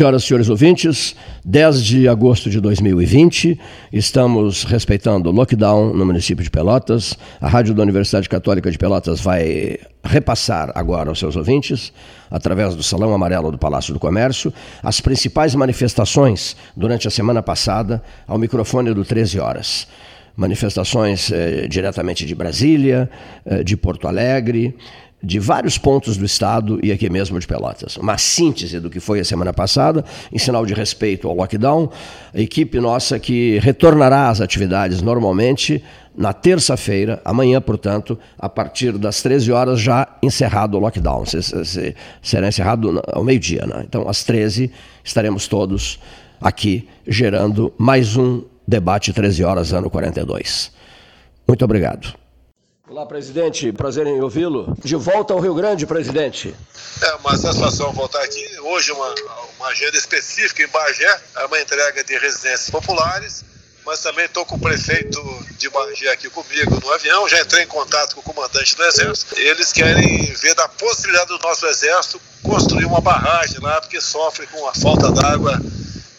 Senhoras e senhores ouvintes, 10 de agosto de 2020, estamos respeitando o lockdown no município de Pelotas. A Rádio da Universidade Católica de Pelotas vai repassar agora aos seus ouvintes, através do Salão Amarelo do Palácio do Comércio, as principais manifestações durante a semana passada ao microfone do 13 Horas. Manifestações eh, diretamente de Brasília, eh, de Porto Alegre, de vários pontos do estado e aqui mesmo de Pelotas. Uma síntese do que foi a semana passada, em sinal de respeito ao lockdown. A equipe nossa que retornará às atividades normalmente na terça-feira, amanhã, portanto, a partir das 13 horas, já encerrado o lockdown. Será encerrado ao meio-dia. Né? Então, às 13 estaremos todos aqui gerando mais um debate 13 horas, ano 42. Muito obrigado. Olá, presidente. Prazer em ouvi-lo. De volta ao Rio Grande, presidente. É uma satisfação voltar aqui. Hoje, uma, uma agenda específica em Bagé, é uma entrega de residências populares, mas também estou com o prefeito de Bagé aqui comigo no avião. Já entrei em contato com o comandante do Exército. Eles querem ver da possibilidade do nosso Exército construir uma barragem lá, porque sofre com a falta d'água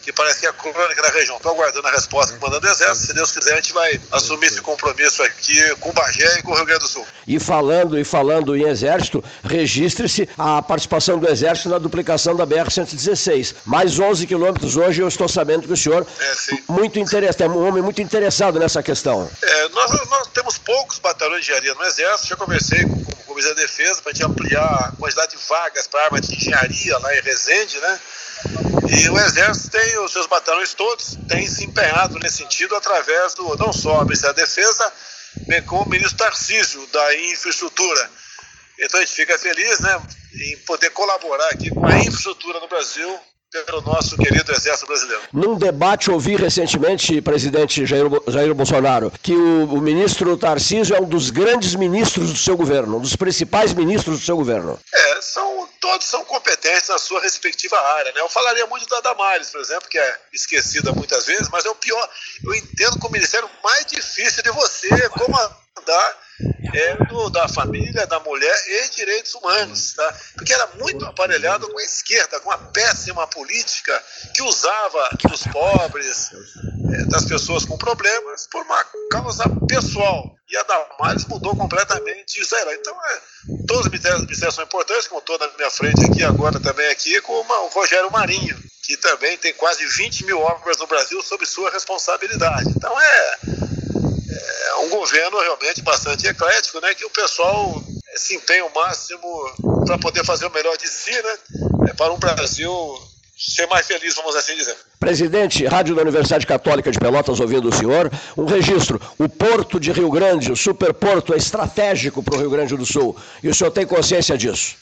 que parece que é a crônica da região. Estou aguardando a resposta do comandante do Exército. Se Deus quiser, a gente vai assumir esse compromisso aqui com o Bagé e com o Rio Grande do Sul. E falando e falando em Exército, registre-se a participação do Exército na duplicação da BR-116. Mais 11 quilômetros hoje, eu estou sabendo que o senhor é muito interessado, é um homem muito interessado nessa questão. É, nós, nós, temos poucos batalhões de engenharia no Exército. Já conversei com, o Ministério da Defesa para a gente ampliar a quantidade de vagas para arma de engenharia lá em Resende, né? E o Exército tem os seus batalhões todos, tem se empenhado nesse sentido através do não só o Ministério da Defesa, bem como o ministro Tarcísio da Infraestrutura. Então a gente fica feliz né, em poder colaborar aqui com a infraestrutura no Brasil pelo nosso querido Exército Brasileiro. Num debate ouvi recentemente, presidente Jair, Jair Bolsonaro, que o, o, ministro Tarcísio é um dos grandes ministros do seu governo, um dos principais ministros do seu governo. É, são, todos são competentes na sua respectiva área. Né? Eu falaria muito da Damares, por exemplo, que é esquecida muitas vezes, mas é o pior. Eu entendo que o ministério mais difícil de você comandar é, do, da família, da mulher e direitos humanos, tá? porque era muito aparelhado com a esquerda, com a péssima política que usava dos pobres, é, das pessoas com problemas, por uma causa pessoal. E a Damares mudou completamente isso aí. Então, é, todos os ministérios são importantes, como estou na minha frente aqui, agora também aqui, com o Rogério Marinho, que também tem quase 20 mil obras no Brasil sob sua responsabilidade. Então, é é um governo realmente bastante eclético, né, que o pessoal se empenha o máximo para poder fazer o melhor de si, né, é, para um Brasil ser mais feliz, vamos assim dizer. Presidente, Rádio da Universidade Católica de Pelotas, ouvindo o senhor, um registro. O Porto de Rio Grande, o superporto, é estratégico para o Rio Grande do Sul. E o senhor tem consciência disso?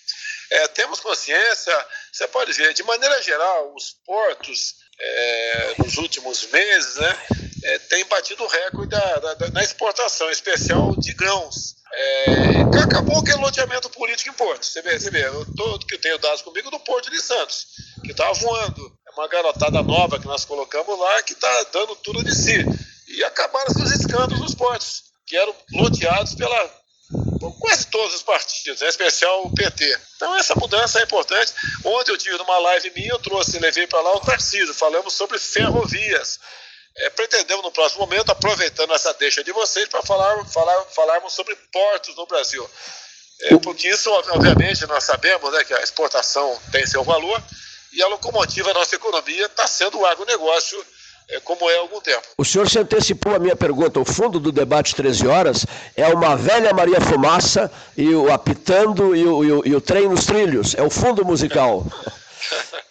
É, temos consciência. Você pode ver, de maneira geral, os portos, é, nos últimos meses, né, é, tem batido o recorde da, da, da, na exportação, especial de grãos. É, acabou que é loteamento político em Porto. Você vê, você vê eu, que tenho dados comigo do Porto de Santos, que está voando. É uma garotada nova que nós colocamos lá que está dando tudo de si. E acabaram os escândalos dos portos, que eram loteados pela quase todos os partidos, em especial o PT. Então essa mudança é importante. Ontem eu tive numa live minha, eu trouxe, levei para lá o Tarcísio, falamos sobre ferrovias é, pretendemos no próximo momento, aproveitando essa deixa de vocês, para falar, falar, falarmos sobre portos no Brasil. É, porque isso, obviamente, nós sabemos né, que a exportação tem seu valor e a locomotiva da nossa economia está sendo o agronegócio é, como é há algum tempo. O senhor se antecipou a minha pergunta. O fundo do debate 13 horas é uma velha Maria Fumaça e o apitando e o, e o, e o trem nos trilhos. É o fundo musical.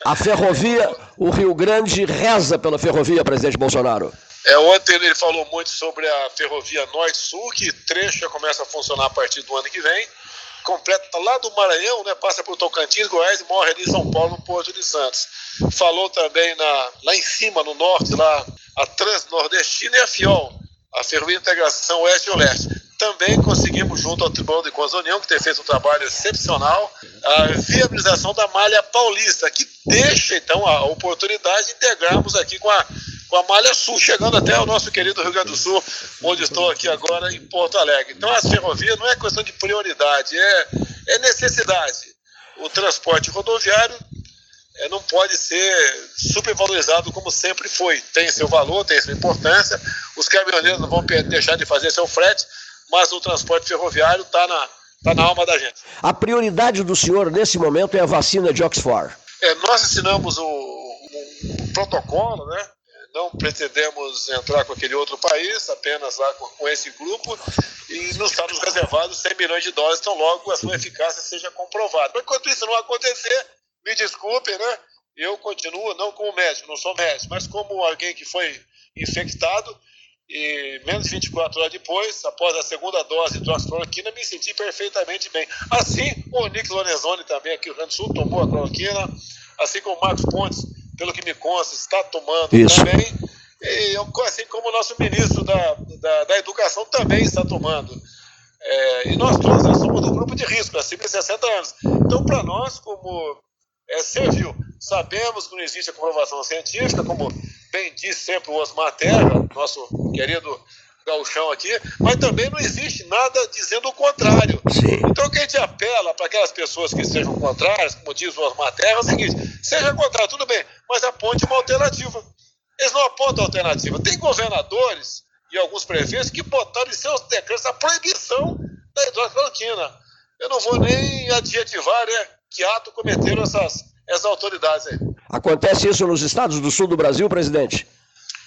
A ferrovia, o Rio Grande reza pela ferrovia, presidente Bolsonaro. É, ontem ele falou muito sobre a ferrovia Norte-Sul, que trecho já começa a funcionar a partir do ano que vem. Completa lá do Maranhão, né, passa por Tocantins, Goiás e morre ali em São Paulo, no Porto de Santos. Falou também na, lá em cima, no norte, lá, a Transnordestina e a FIOL, a Ferrovia Integração Oeste-Oeste também conseguimos, junto ao Tribunal de Contas da União, que tem feito um trabalho excepcional, a viabilização da malha paulista, que deixa, então, a oportunidade de integrarmos aqui com a, com a malha sul, chegando até o nosso querido Rio Grande do Sul, onde estou aqui agora em Porto Alegre. Então, as ferrovias não é questão de prioridade, é, é necessidade. O transporte rodoviário é, não pode ser supervalorizado como sempre foi. Tem seu valor, tem sua importância. Os caminhoneiros não vão deixar de fazer seu frete, mas o transporte ferroviário está na, tá na alma da gente. A prioridade do senhor nesse momento é a vacina de Oxford. É, nós assinamos o, o, o protocolo, né? não pretendemos entrar com aquele outro país, apenas lá com, esse grupo, e nos está nos reservados 100 milhões de dólares, então logo a sua eficácia seja comprovada. Mas enquanto isso não acontecer, me desculpem, né? Eu continuo, não como médico, não sou médico, mas como alguém que foi infectado, e menos de 24 horas depois, após a segunda dose de hidroxicloroquina, me senti perfeitamente bem. Assim, o Nick Lorenzoni também aqui no Rio Grande do Sul tomou a cloroquina, assim como o Marcos Pontes pelo que me consta, está tomando Isso. também. E, assim como o nosso ministro da, da, da Educação também está tomando. É, e nós todos nós somos do grupo de risco, acima de 60 anos. Então, para nós, como é, serviu, sabemos que não existe a comprovação científica, como bem disse sempre o Osmar Terra, nosso querido gauchão aqui, mas também não existe nada dizendo o contrário. Sim. Então o que a gente apela para aquelas pessoas que sejam contrárias, como diz o Osmar Terra, é o seguinte, seja contrário, tudo bem, mas aponte uma alternativa. Eles não apontam alternativa. Tem governadores e alguns prefeitos que botaram em seus decretos a proibição da hidroxicloroquina. Eu não vou nem adjetivar né, que ato cometeram essas, essas autoridades aí. Acontece isso nos estados do sul do Brasil, presidente?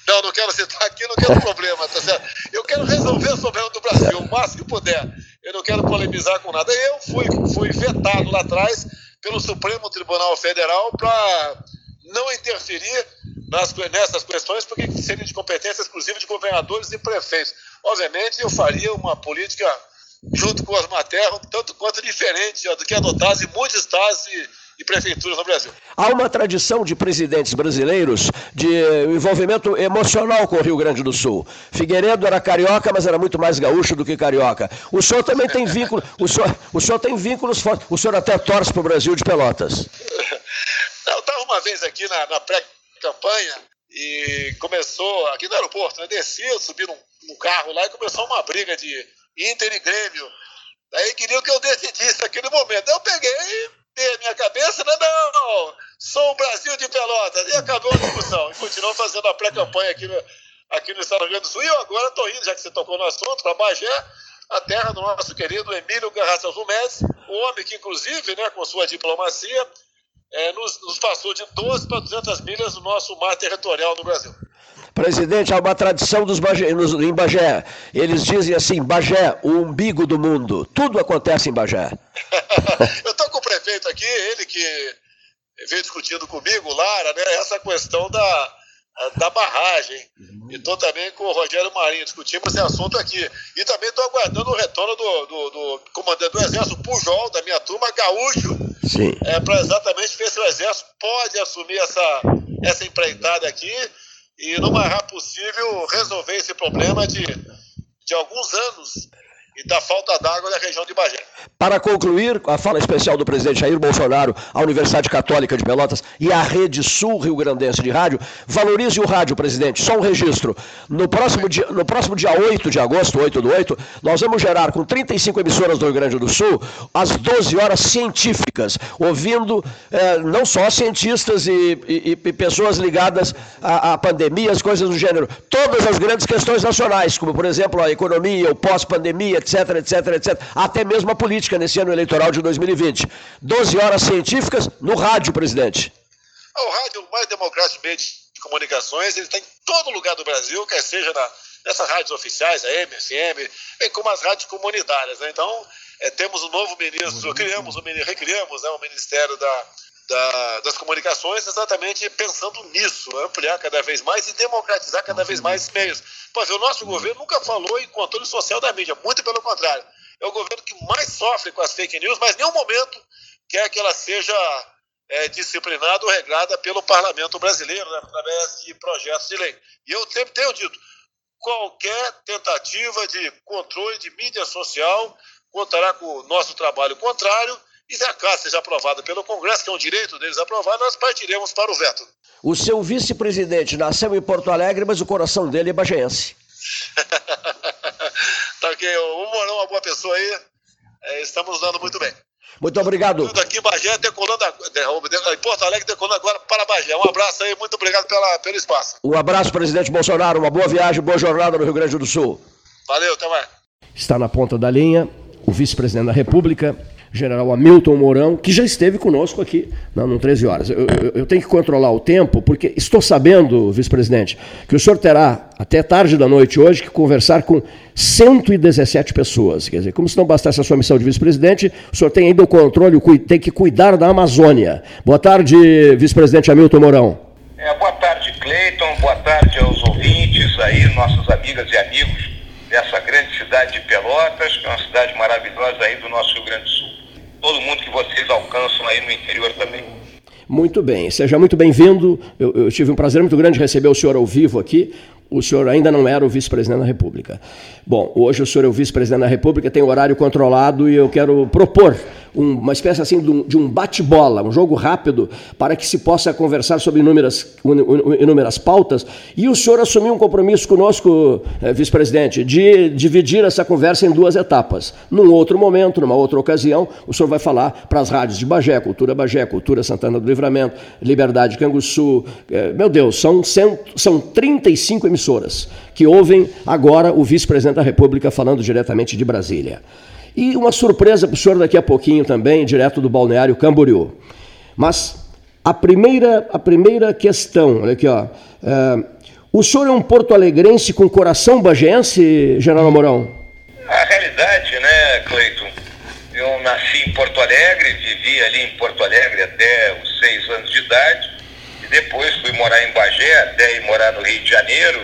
Não, não quero citar aqui, não quero problema, tá certo? Eu quero resolver o problema do Brasil o máximo que puder. Eu não quero polemizar com nada. Eu fui, fui vetado lá atrás pelo Supremo Tribunal Federal para não interferir nas, nessas questões, porque seria de competência exclusiva de governadores e prefeitos. Obviamente, eu faria uma política junto com as matérias, tanto quanto diferente do que adotadas em muitos estados e e prefeituras no Brasil. Há uma tradição de presidentes brasileiros de envolvimento emocional com o Rio Grande do Sul. Figueiredo era carioca, mas era muito mais gaúcho do que carioca. O senhor também tem vínculo, o senhor, o senhor tem vínculos fortes. O senhor até torce para o Brasil de Pelotas. Eu estava uma vez aqui na, na pré-campanha e começou, aqui no aeroporto, né, desci, eu subi num, num carro lá e começou uma briga de Inter e Grêmio. Daí queriam que eu decidisse naquele momento. Eu peguei ter minha cabeça, não, não, sou o Brasil de Pelotas. E acabou a discussão. E continuou fazendo a pré-campanha aqui no, aqui no Estado do Rio Grande do Sul. E eu agora estou indo, já que você tocou no assunto, para Bagé, a terra do nosso querido Emílio Garraças Médici, o homem que, inclusive, né, com sua diplomacia, é, nos, nos passou de 12 para 200 milhas do nosso mar territorial no Brasil. Presidente, há uma tradição dos Bagé, em Bagé. Eles dizem assim: Bagé, o umbigo do mundo. Tudo acontece em Bagé. Eu estou com o prefeito aqui, ele que veio discutindo comigo, Lara, né, essa questão da, da barragem. E estou também com o Rogério Marinho, discutimos esse assunto aqui. E também estou aguardando o retorno do, do, do, comandante do Exército, Pujol, da minha turma, Gaúcho, é, para exatamente ver se o Exército pode assumir essa, essa empreitada aqui e, no mais rápido possível, resolver esse problema de, de alguns anos e da falta d'água na região de Bagé. Para concluir, a fala especial do presidente Jair Bolsonaro à Universidade Católica de Pelotas e à Rede Sul Rio Grandense de Rádio, valorize o rádio, presidente. Só um registro. No próximo dia, no próximo dia 8 de agosto, 8 do 8, nós vamos gerar com 35 emissoras do Rio Grande do Sul as 12 horas científicas, ouvindo eh, não só cientistas e, e, e pessoas ligadas à, à pandemia, as coisas do gênero, todas as grandes questões nacionais, como por exemplo a economia, o pós-pandemia, etc, etc, etc. Até mesmo a política nesse ano eleitoral de 2020. 12 horas científicas no rádio, presidente. O rádio, o mais democrático meio de comunicações, ele está em todo lugar do Brasil, quer seja na, nessas rádios oficiais, a MFM, bem como as rádios comunitárias. Né? Então, é, temos um novo ministro, criamos, um, recriamos né, o Ministério da, da, das Comunicações exatamente pensando nisso, ampliar cada vez mais e democratizar cada vez mais esses meios. Pois o nosso governo nunca falou em controle social da mídia, muito pelo contrário. É o governo que mais sofre com as fake news, mas em nenhum momento quer que ela seja é, disciplinada ou regrada pelo parlamento brasileiro, né, através de projetos de lei. E eu sempre tenho dito, qualquer tentativa de controle de mídia social contará com o nosso trabalho contrário e se a caso seja aprovada pelo Congresso, que é um direito deles aprovar, nós partiremos para o veto. O seu vice-presidente nasceu em Porto Alegre, mas o coração dele é bagense. tá ok, o Morão é uma boa pessoa aí, é, estamos dando muito bem. Muito obrigado. Aqui em Bagé, decolando, em Porto Alegre, decolando agora para Bagé. Um abraço aí, muito obrigado pela, pelo espaço. Um abraço, presidente Bolsonaro. Uma boa viagem, boa jornada no Rio Grande do Sul. Valeu, até mais. Está na ponta da linha o vice-presidente da República, general Hamilton Mourão, que já esteve conosco aqui não, no 13 horas. Eu, eu, eu, tenho que controlar o tempo, porque estou sabendo, vice-presidente, que o senhor terá até tarde da noite hoje que conversar com 117 pessoas. Quer dizer, como se não bastasse a sua missão de vice-presidente, o senhor tem ainda o controle, tem que cuidar da Amazônia. Boa tarde, vice-presidente Hamilton Mourão. É, boa tarde, Cleiton. Boa tarde aos ouvintes aí, nossas amigas e amigos dessa grande cidade de Pelotas, que é uma cidade maravilhosa aí do nosso Rio Grande do todo mundo que vocês alcançam aí no interior também. Muito bem, seja muito bem-vindo. Eu, eu, tive um prazer muito grande receber o senhor ao vivo aqui. O senhor ainda não era o vice-presidente da República. Bom, hoje o senhor é o vice-presidente da República, tem horário controlado e eu quero propor um, uma espécie assim de um, bate-bola, um jogo rápido, para que se possa conversar sobre inúmeras, inúmeras pautas. E o senhor assumiu um compromisso conosco, eh, vice-presidente, de dividir essa conversa em duas etapas. Num outro momento, numa outra ocasião, o senhor vai falar para as rádios de Bagé, Cultura Bagé, Cultura Santana do Livramento, Liberdade Canguçu. Eh, meu Deus, são, cento, são 35 emissoras que ouvem agora o vice-presidente da República falando diretamente de Brasília. E uma surpresa para o senhor daqui a pouquinho também, direto do balneário Camboriú. Mas a primeira, a primeira questão, olha aqui, ó. É, o senhor é um porto-alegrense com coração bagense, General Mourão? A realidade, né, Cleiton? Eu nasci em Porto Alegre, vivi ali em Porto Alegre até os seis anos de idade, e depois fui morar em Bagé, até ir morar no Rio de Janeiro,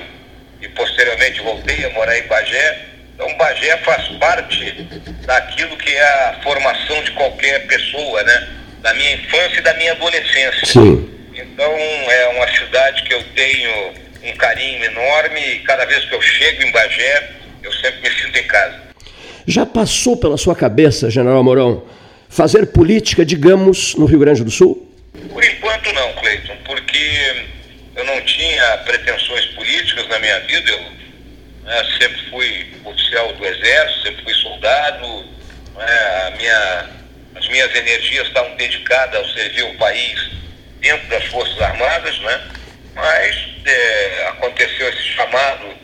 e posteriormente voltei a morar em Bagé. Então, Bagé faz parte daquilo que é a formação de qualquer pessoa, né? Da minha infância e da minha adolescência. Sim. Então, é uma cidade que eu tenho um carinho enorme e cada vez que eu chego em Bagé, eu sempre me sinto em casa. Já passou pela sua cabeça, General Mourão, fazer política, digamos, no Rio Grande do Sul? Por enquanto não, Cleiton, porque eu não tinha pretensões políticas na minha vida. Eu né? sempre fui oficial do Exército, sempre fui soldado, né? minha, as minhas energias estavam dedicadas ao servir o país dentro das Forças Armadas, né? mas é, aconteceu esse chamado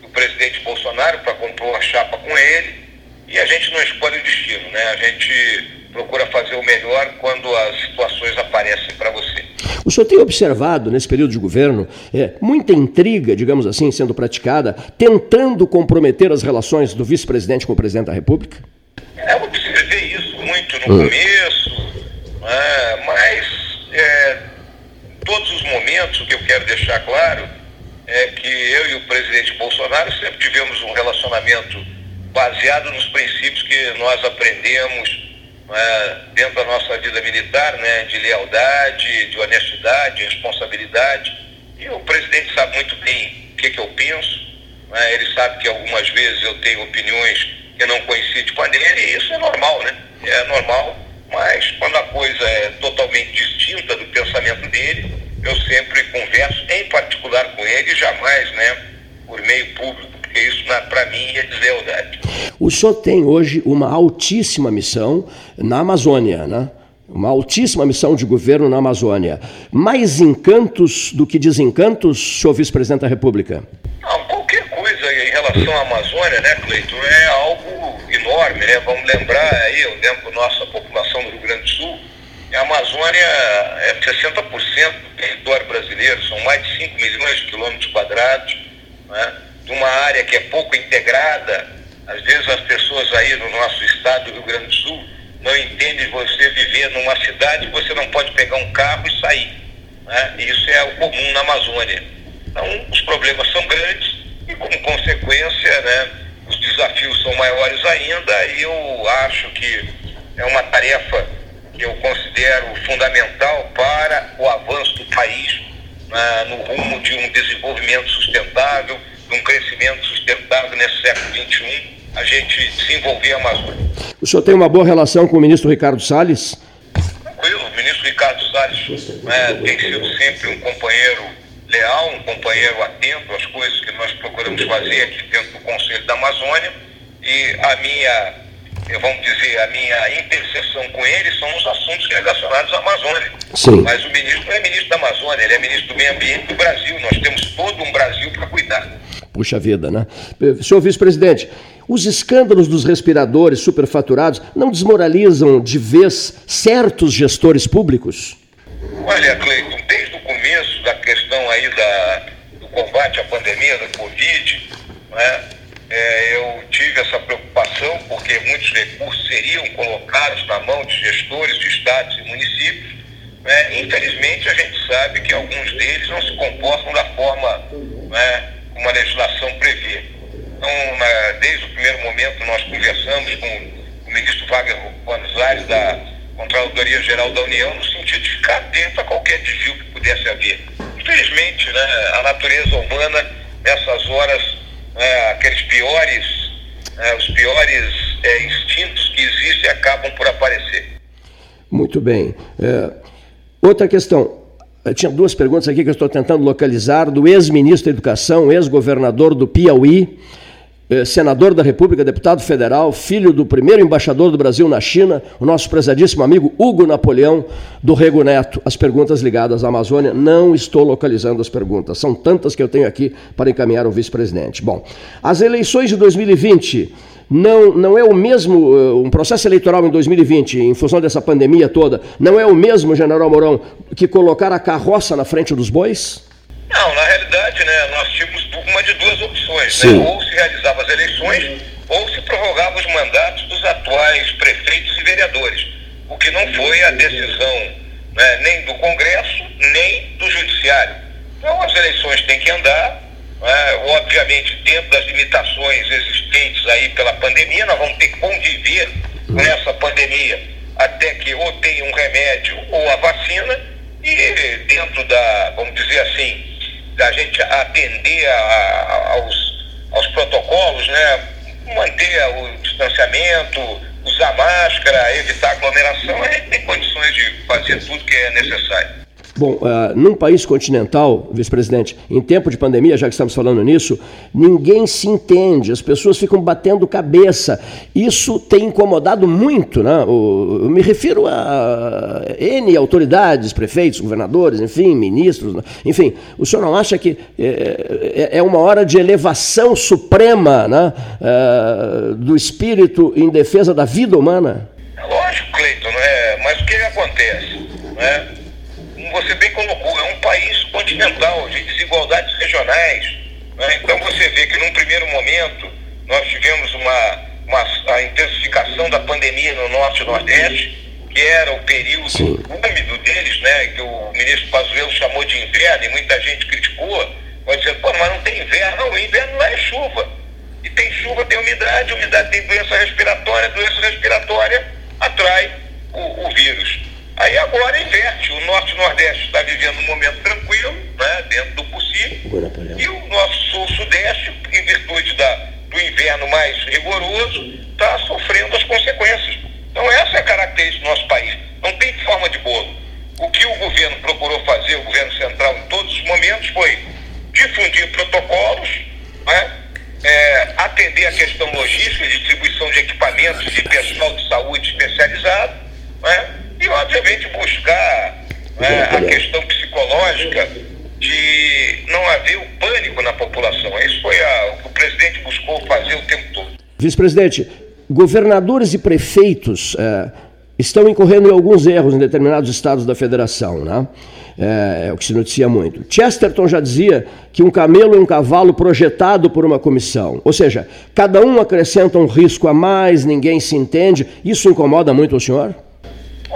do presidente Bolsonaro para compor a chapa com ele e a gente não escolhe o destino, né? a gente procura fazer o melhor quando as situações aparecem para você. O senhor tem observado nesse período de governo é, muita intriga, digamos assim, sendo praticada, tentando comprometer as relações do vice-presidente com o presidente da República? É, eu observei isso muito no hum. começo, né, mas é, em todos os momentos, o que eu quero deixar claro é que eu e o presidente Bolsonaro sempre tivemos um relacionamento baseado nos princípios que nós aprendemos né, dentro da nossa vida militar, né, de lealdade, de honestidade, de responsabilidade. E o presidente sabe muito bem o que, que eu penso. Né, ele sabe que algumas vezes eu tenho opiniões que não coincidem com a dele, e isso é normal, né? É normal, mas quando a coisa é totalmente distinta do pensamento dele, eu sempre converso, em particular com ele, jamais, né, por meio público porque isso, para mim, é deslealdade. O senhor tem hoje uma altíssima missão na Amazônia, né? Uma altíssima missão de governo na Amazônia. Mais encantos do que desencantos, senhor vice-presidente da República? Não, qualquer coisa em relação à Amazônia, né, Cleiton, é algo enorme, né? Vamos lembrar aí, eu lembro nossa população do Rio Grande do Sul, a Amazônia é 60% do território brasileiro, são mais de 5 milhões de quilômetros quadrados, né? De uma área que é pouco integrada. Às vezes as pessoas aí no nosso estado do Rio Grande do Sul não entendem você viver numa cidade você não pode pegar um carro e sair. Né? Isso é o comum na Amazônia. Então os problemas são grandes e como consequência né, os desafios são maiores ainda e eu acho que é uma tarefa que eu considero fundamental para o avanço do país né, no rumo de um desenvolvimento sustentável, de um crescimento sustentável nesse século XXI, a gente desenvolver a Amazônia. O senhor tem uma boa relação com o ministro Ricardo Salles? Tranquilo, o ministro Ricardo Salles né, tem sido sempre um companheiro leal, um companheiro atento às coisas que nós procuramos fazer aqui dentro do Conselho da Amazônia e a minha vamos dizer, a minha interseção com ele são os assuntos relacionados à Amazônia. Sim. Mas o ministro não é ministro da Amazônia, ele é ministro do Meio Ambiente do Brasil. Nós temos todo um Brasil para cuidar. Puxa vida, né? Senhor vice-presidente, os escândalos dos respiradores superfaturados não desmoralizam de vez certos gestores públicos? Olha, Cleiton, desde o começo da questão aí da, do combate à pandemia da Covid, né, é, eu tive essa preocupação porque muitos recursos seriam colocados na mão de gestores de estados e municípios. Né? Infelizmente, a gente sabe que alguns deles não se comportam da forma né, como a legislação prevê. Então, na, desde o primeiro momento, nós conversamos com o ministro Wagner Buenos da Controladoria Geral da União no sentido de ficar atento a qualquer desvio que pudesse haver. Infelizmente, né, a natureza humana, nessas horas, né, aqueles piores, né, os piores é, instintos que existem acabam por aparecer. Muito bem. É, outra questão. Tinha duas perguntas aqui que eu estou tentando localizar, do ex-ministro da Educação, ex-governador do Piauí, eh, senador da República, deputado federal, filho do primeiro embaixador do Brasil na China, o nosso prezadíssimo amigo Hugo Napoleão do Rego Neto. As perguntas ligadas à Amazônia, não estou localizando as perguntas, são tantas que eu tenho aqui para encaminhar ao vice-presidente. Bom, as eleições de 2020 não, não é o mesmo, eh, um processo eleitoral em 2020, em função dessa pandemia toda, não é o mesmo, general Mourão, que colocar a carroça na frente dos bois? Não, na realidade, né, nós tínhamos uma de duas opções. Né? Ou se realizava as eleições, ou se prorrogava os mandatos dos atuais prefeitos e vereadores. O que não foi a decisão né, nem do Congresso, nem do Judiciário. Então as eleições têm que andar, né, obviamente dentro das limitações existentes aí pela pandemia, nós vamos ter que conviver com essa pandemia até que ou tenha um remédio ou a vacina, e dentro da, vamos dizer assim, da gente atender a, a, aos, aos protocolos, né? manter o distanciamento, usar máscara, evitar aglomeração, a gente tem condições de fazer tudo que é necessário. Bom, uh, num país continental, vice-presidente, em tempo de pandemia, já que estamos falando nisso, ninguém se entende, as pessoas ficam batendo cabeça. Isso tem incomodado muito, né? O, eu me refiro a N autoridades, prefeitos, governadores, enfim, ministros, enfim. O senhor não acha que é, é, é uma hora de elevação suprema né? Uh, do espírito em defesa da vida humana? Lógico, Cleiton, é? mas o que acontece? Né? Você bem colocou, é um país continental, de desigualdades regionais. Né? Então você vê que num primeiro momento nós tivemos uma, uma a intensificação da pandemia no norte e nordeste, que era o período Sim. úmido deles, né? que o ministro Pazuello chamou de inverno e muita gente criticou, vai dizendo, pô, mas não tem inverno, não, o inverno lá é chuva. E tem chuva, tem umidade, umidade tem doença respiratória, doença respiratória atrai o, o vírus. Aí agora inverte. O norte e nordeste está vivendo um momento tranquilo, né, dentro do possível. E o nosso sul-sudeste, em virtude da, do inverno mais rigoroso, está sofrendo as consequências. Então essa é a característica do nosso país. Não tem forma de bolo. O que o governo procurou fazer, o governo central, em todos os momentos, foi difundir protocolos, né, é, atender a questão logística, distribuição de equipamentos de pessoal de saúde especializado, né, e, obviamente, buscar né, a questão psicológica de não haver o pânico na população. Isso foi a, o que o presidente buscou fazer o tempo todo. Vice-presidente, governadores e prefeitos é, estão incorrendo em alguns erros em determinados estados da federação, né? É, é, o que se noticia muito. Chesterton já dizia que um camelo é um cavalo projetado por uma comissão. Ou seja, cada um acrescenta um risco a mais, ninguém se entende. Isso incomoda muito o senhor?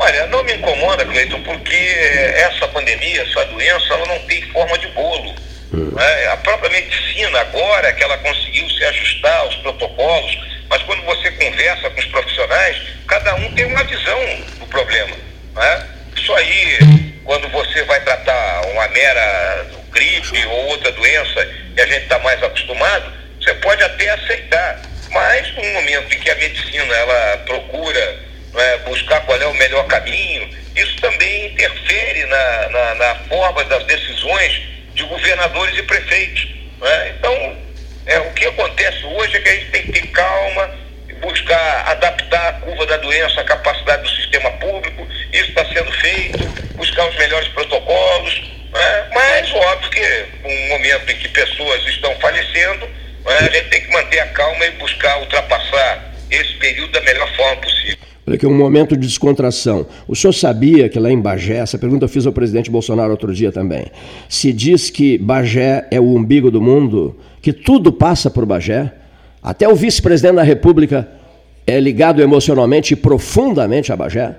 Olha, não me incomoda, Cleiton, porque essa pandemia, essa doença, ela não tem forma de bolo. Hum. Né? A própria medicina, agora que ela conseguiu se ajustar aos protocolos, mas quando você conversa com os profissionais, cada um tem uma visão do problema. Né? Isso aí, quando você vai tratar uma mera gripe ou outra doença e a gente está mais acostumado, você pode até aceitar. Mas no momento em que a medicina ela procura né, buscar qual é o melhor caminho, isso também interfere na, na, na forma das decisões de governadores e prefeitos. Né? Então, é, o que acontece hoje é que a gente tem que ter calma, buscar adaptar doença, a capacidade do sistema público, isso está sendo feito, buscar os melhores protocolos, né? mas óbvio que um momento em que pessoas estão falecendo, né? a gente tem que manter a calma e buscar ultrapassar esse período da melhor forma possível. Olha aqui, um momento de descontração. O senhor sabia que lá em Bagé, essa pergunta eu fiz ao presidente Bolsonaro outro dia também, se diz que Bagé é o umbigo do mundo, que tudo passa por Bagé, até o vice-presidente da República é ligado emocionalmente e profundamente a Bagé?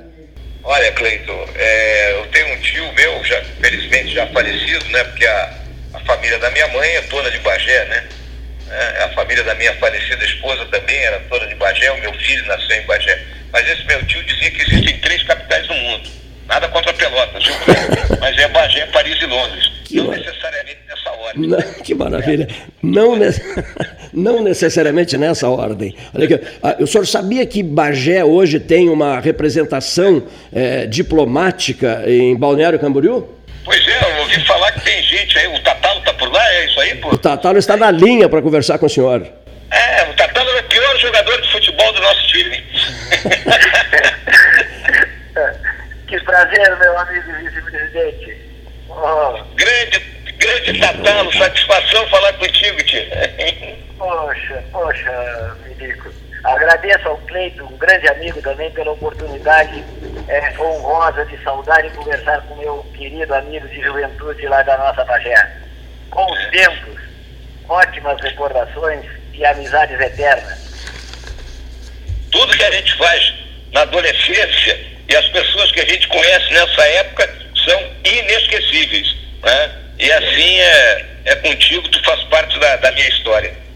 Olha, Cleiton, é, eu tenho um tio meu, já, felizmente já falecido, né? Porque a, a família da minha mãe é toda de Bagé, né? É, a família da minha falecida esposa também era toda de Bagé, o meu filho nasceu em Bagé. Mas esse meu tio dizia que existem três capitais no mundo. Nada contra Pelotas, viu? Mas é Bagé, Paris e Londres. Que não necessariamente nessa ordem. Não, que maravilha. Não, ne... não necessariamente nessa ordem. Olha aqui, ah, o senhor sabia que Bagé hoje tem uma representação é, diplomática em Balneário Camboriú? Pois é, eu ouvi falar que tem gente aí. O Tatalo está por lá, é isso aí, pô? O Tatalo está na linha para conversar com o senhor. É, o Tatalo é o pior jogador de futebol do nosso time. que prazer, meu amigo vice-presidente. Oh. Grande, grande Tatalo, satisfação falar contigo, tio. poxa, poxa, Milico. Agradeço ao Cleito, um grande amigo também, pela oportunidade é, honrosa de saudar e conversar com meu querido amigo de juventude lá da nossa. Com os tempos, ótimas recordações e amizades eternas. Tudo que a gente faz na adolescência e as pessoas que a gente conhece nessa época são inesquecíveis. Né? E assim é, é contigo, tu faz parte da, da minha história.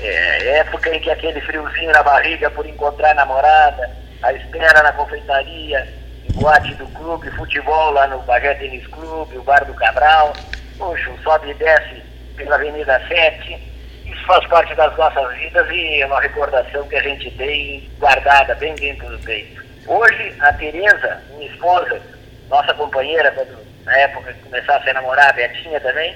É, época em que aquele friozinho na barriga por encontrar namorada, a espera na confeitaria, boate do clube, futebol lá no Bagé Tênis Clube, o Bar do Cabral, puxa, sobe e desce pela Avenida 7. Isso faz parte das nossas vidas e é uma recordação que a gente tem guardada bem dentro do peito. Hoje, a Tereza, minha esposa, nossa companheira, quando, na época que começasse a namorar, a Betinha também,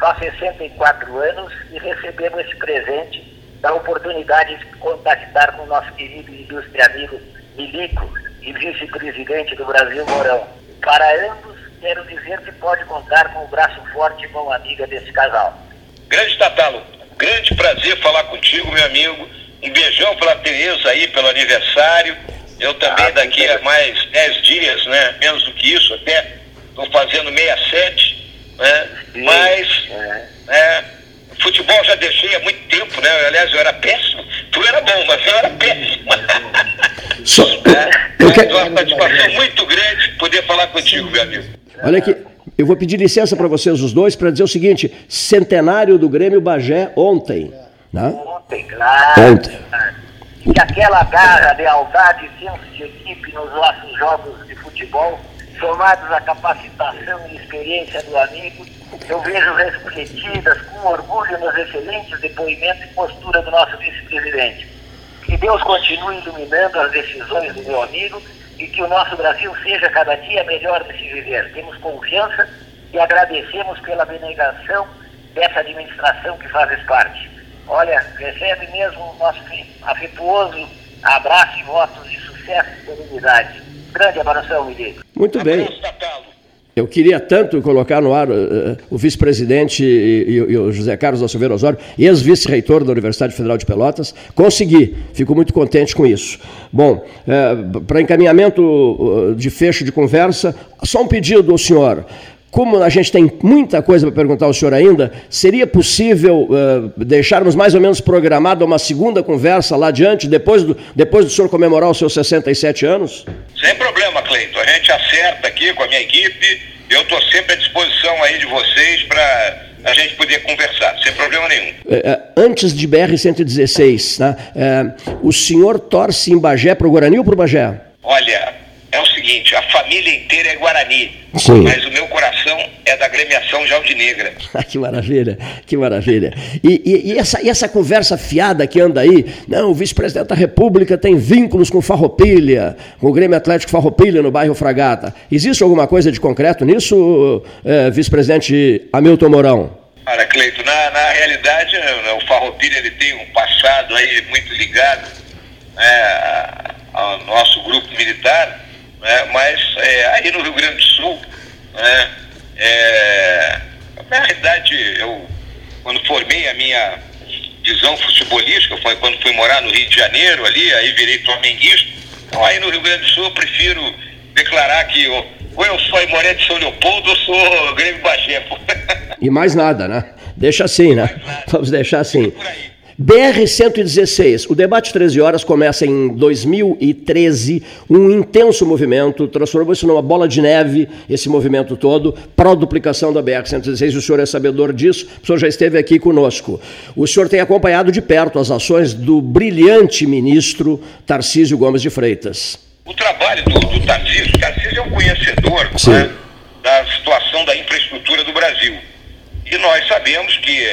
faz 64 anos e recebemos esse presente da oportunidade de contactar com o nosso querido ilustre amigo Milico e vice-presidente do Brasil, Mourão. Para ambos, quero dizer que pode contar com o braço forte e mão amiga desse casal. Grande Tatalo, grande prazer falar contigo, meu amigo. Um beijão para a Tereza aí, pelo aniversário. Eu também ah, daqui a mais 10 dias, né? Menos do que isso, até estou fazendo 67, né? Sim, Mas é. É, futebol já deixei há muito tempo, né? Aliás, eu era péssimo. Tu era bom, mas eu era péssimo. So, é, eu quero... É uma satisfação muito grande poder falar contigo, meu amigo. Olha aqui, eu vou pedir licença para vocês os dois para dizer o seguinte: centenário do Grêmio Bagé ontem. Né? Ontem, claro. Ontem. E aquela garra, lealdade e senso de equipe nos nossos jogos de futebol, somados à capacitação e experiência do amigo, eu vejo refletidas com orgulho nos excelentes depoimentos e postura do nosso vice-presidente. Que Deus continue iluminando as decisões do meu amigo e que o nosso Brasil seja cada dia melhor de se viver. Temos confiança e agradecemos pela abnegação dessa administração que fazes parte. Olha, recebe mesmo o nosso afetuoso abraço e votos de sucesso e serenidade. Grande abração, Miguel. Muito bem. Eu queria tanto colocar no ar uh, o vice-presidente e, e, e, o José Carlos Silveira Osório, ex-vice-reitor da Universidade Federal de Pelotas. Consegui, fico muito contente com isso. Bom, uh, para encaminhamento de fecho de conversa, só um pedido ao senhor. Como a gente tem muita coisa para perguntar ao senhor ainda, seria possível uh, deixarmos mais ou menos programada uma segunda conversa lá adiante, depois do, depois do senhor comemorar os seus 67 anos? Sem problema, Cleito. A gente acerta aqui com a minha equipe. Eu estou sempre à disposição aí de vocês para a gente poder conversar, sem problema nenhum. É, antes de BR-116, né, é, o senhor torce em Bagé para o Guarani ou para o Bagé? Olha, é o seguinte, a família inteira é Guarani, Sim. mas o meu coração é da gremiação Jaldinegra. que maravilha, que maravilha. E, e, e, essa, e essa conversa fiada que anda aí, não, o vice-presidente da República tem vínculos com Farroupilha, com o Grêmio Atlético Farroupilha no bairro Fragata. Existe alguma coisa de concreto nisso, é, vice-presidente Hamilton Mourão? Cara, Cleito, na, na realidade, o Farroupilha ele tem um passado aí muito ligado é, ao nosso grupo militar, né? mas é, aí no Rio Grande do Sul, né? É, na realidade, eu, quando formei a minha visão futebolística, foi quando fui morar no Rio de Janeiro ali, aí virei flamenguista. Então aí no Rio Grande do Sul eu prefiro declarar que eu, ou eu sou Aimoré de São Leopoldo ou sou Grêmio Bagé. E mais nada, né? Deixa assim, né? Vamos deixar assim. BR-116, o debate 13 horas começa em 2013, um intenso movimento, transformou-se numa bola de neve, esse movimento todo, para a duplicação da BR-116, o senhor é sabedor disso, o senhor já esteve aqui conosco. O senhor tem acompanhado de perto as ações do brilhante ministro Tarcísio Gomes de Freitas. O trabalho do, do Tarcísio, Tarcísio é um conhecedor né, da situação da infraestrutura do Brasil. E nós sabemos que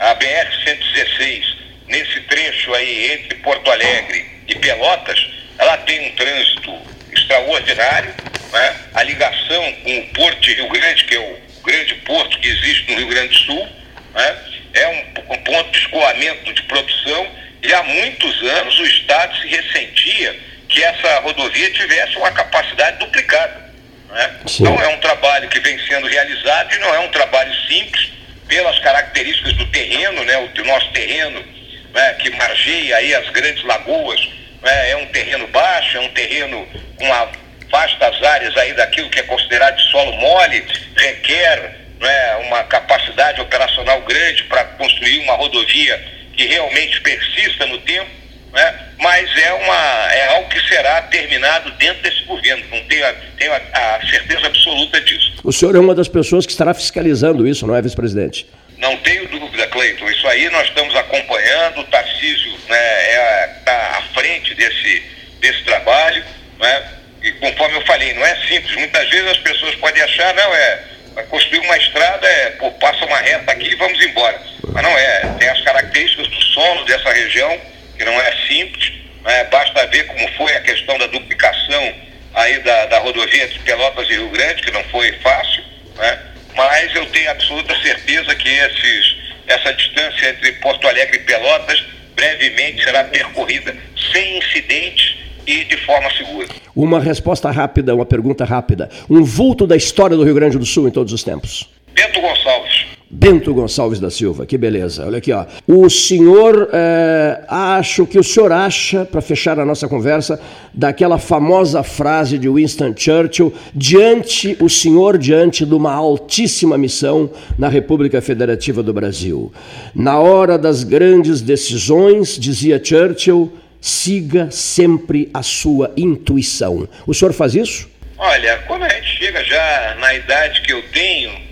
a BR-116 nesse trecho aí entre Porto Alegre e Pelotas, ela tem um trânsito extraordinário, né? a ligação com o Porto de Rio Grande, que é o grande porto que existe no Rio Grande do Sul, né? é um, um ponto de escoamento de produção e há muitos anos o Estado se ressentia que essa rodovia tivesse uma capacidade duplicada. Né? Então é um trabalho que vem sendo realizado e não é um trabalho simples pelas características do terreno, né? o nosso terreno né, que margeia aí as grandes lagoas, né, é um terreno baixo, é um terreno com uma, vastas áreas aí daquilo que é considerado de solo mole, requer né, uma capacidade operacional grande para construir uma rodovia que realmente persista no tempo, né, mas é, uma, é algo que será terminado dentro desse governo, não tenho, a, tenho a, a certeza absoluta disso. O senhor é uma das pessoas que estará fiscalizando isso, não é, vice-presidente? Não tenho dúvida, Cleiton. Isso aí nós estamos acompanhando. O Tarcísio está né, é, tá à frente desse, desse trabalho. Né? E conforme eu falei, não é simples. Muitas vezes as pessoas podem achar, não, é construir uma estrada, é, pô, passa uma reta aqui e vamos embora. Mas não é. Tem as características do solo dessa região, que não é simples. Né? Basta ver como foi a questão da duplicação aí da, da rodovia de Pelotas e Rio Grande, que não foi fácil. Né? Mas eu tenho absoluta certeza que esses, essa distância entre Porto Alegre e Pelotas brevemente será percorrida sem incidentes e de forma segura. Uma resposta rápida, uma pergunta rápida. Um vulto da história do Rio Grande do Sul em todos os tempos. Bento Gonçalves. Bento Gonçalves da Silva, que beleza. Olha aqui, ó. O senhor, é, acho que o senhor acha, para fechar a nossa conversa, daquela famosa frase de Winston Churchill, diante, o senhor diante de uma altíssima missão na República Federativa do Brasil. Na hora das grandes decisões, dizia Churchill, siga sempre a sua intuição. O senhor faz isso? Olha, quando a gente chega já na idade que eu tenho,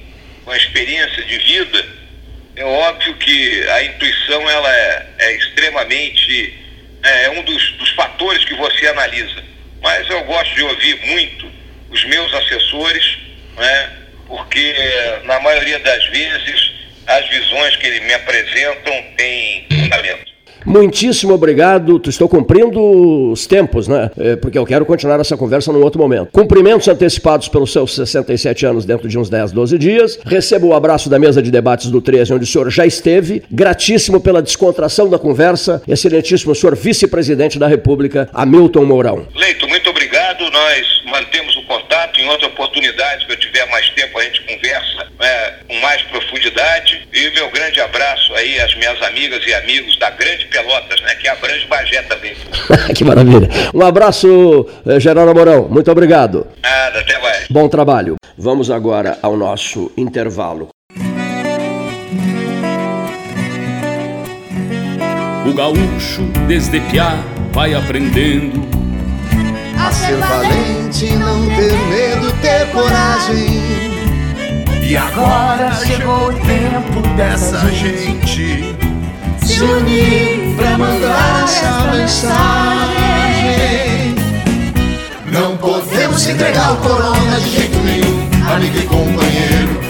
com a experiência de vida, é óbvio que a intuição ela é, é extremamente é, é um dos, dos fatores que você analisa. Mas eu gosto de ouvir muito os meus assessores, né, porque na maioria das vezes as visões que eles me apresentam têm fundamento. Muitíssimo obrigado. Estou cumprindo os tempos, né? É, porque eu quero continuar essa conversa num outro momento. Cumprimentos antecipados pelos seus 67 anos dentro de uns 10, 12 dias. Recebo o abraço da mesa de debates do 13, onde o senhor já esteve. Gratíssimo pela descontração da conversa. Excelentíssimo senhor vice-presidente da República, Hamilton Mourão. Leito, muito obrigado. Nós mantemos. Em outra oportunidade, que eu tiver mais tempo, a gente conversa né, com mais profundidade. E meu grande abraço aí às minhas amigas e amigos da grande Pelotas, né? Que abrange Bagé também. que maravilha. Um abraço, eh, Geraldo Mourão. Muito obrigado. Nada, até mais. Bom trabalho. Vamos agora ao nosso intervalo. O gaúcho, desde piá, vai aprendendo a ser valente, não ter medo, ter coragem. E agora chegou o tempo dessa gente se unir pra mandar essa mensagem. Não podemos entregar o corona de jeito nenhum, amigo e companheiro.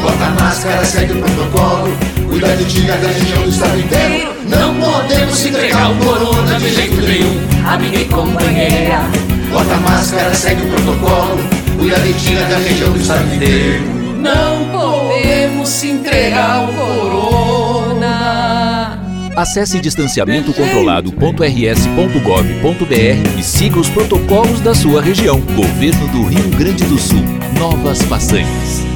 Bota a máscara, segue o protocolo, cuida de ti da região do estado inteiro. Não podemos entregar o corona de jeito nenhum, amiga e companheira. Bota a máscara, segue o protocolo, cuida de ti da região do estado inteiro. Não podemos entregar o corona. Acesse distanciamentocontrolado.rs.gov.br e siga os protocolos da sua região. Governo do Rio Grande do Sul. Novas façanhas.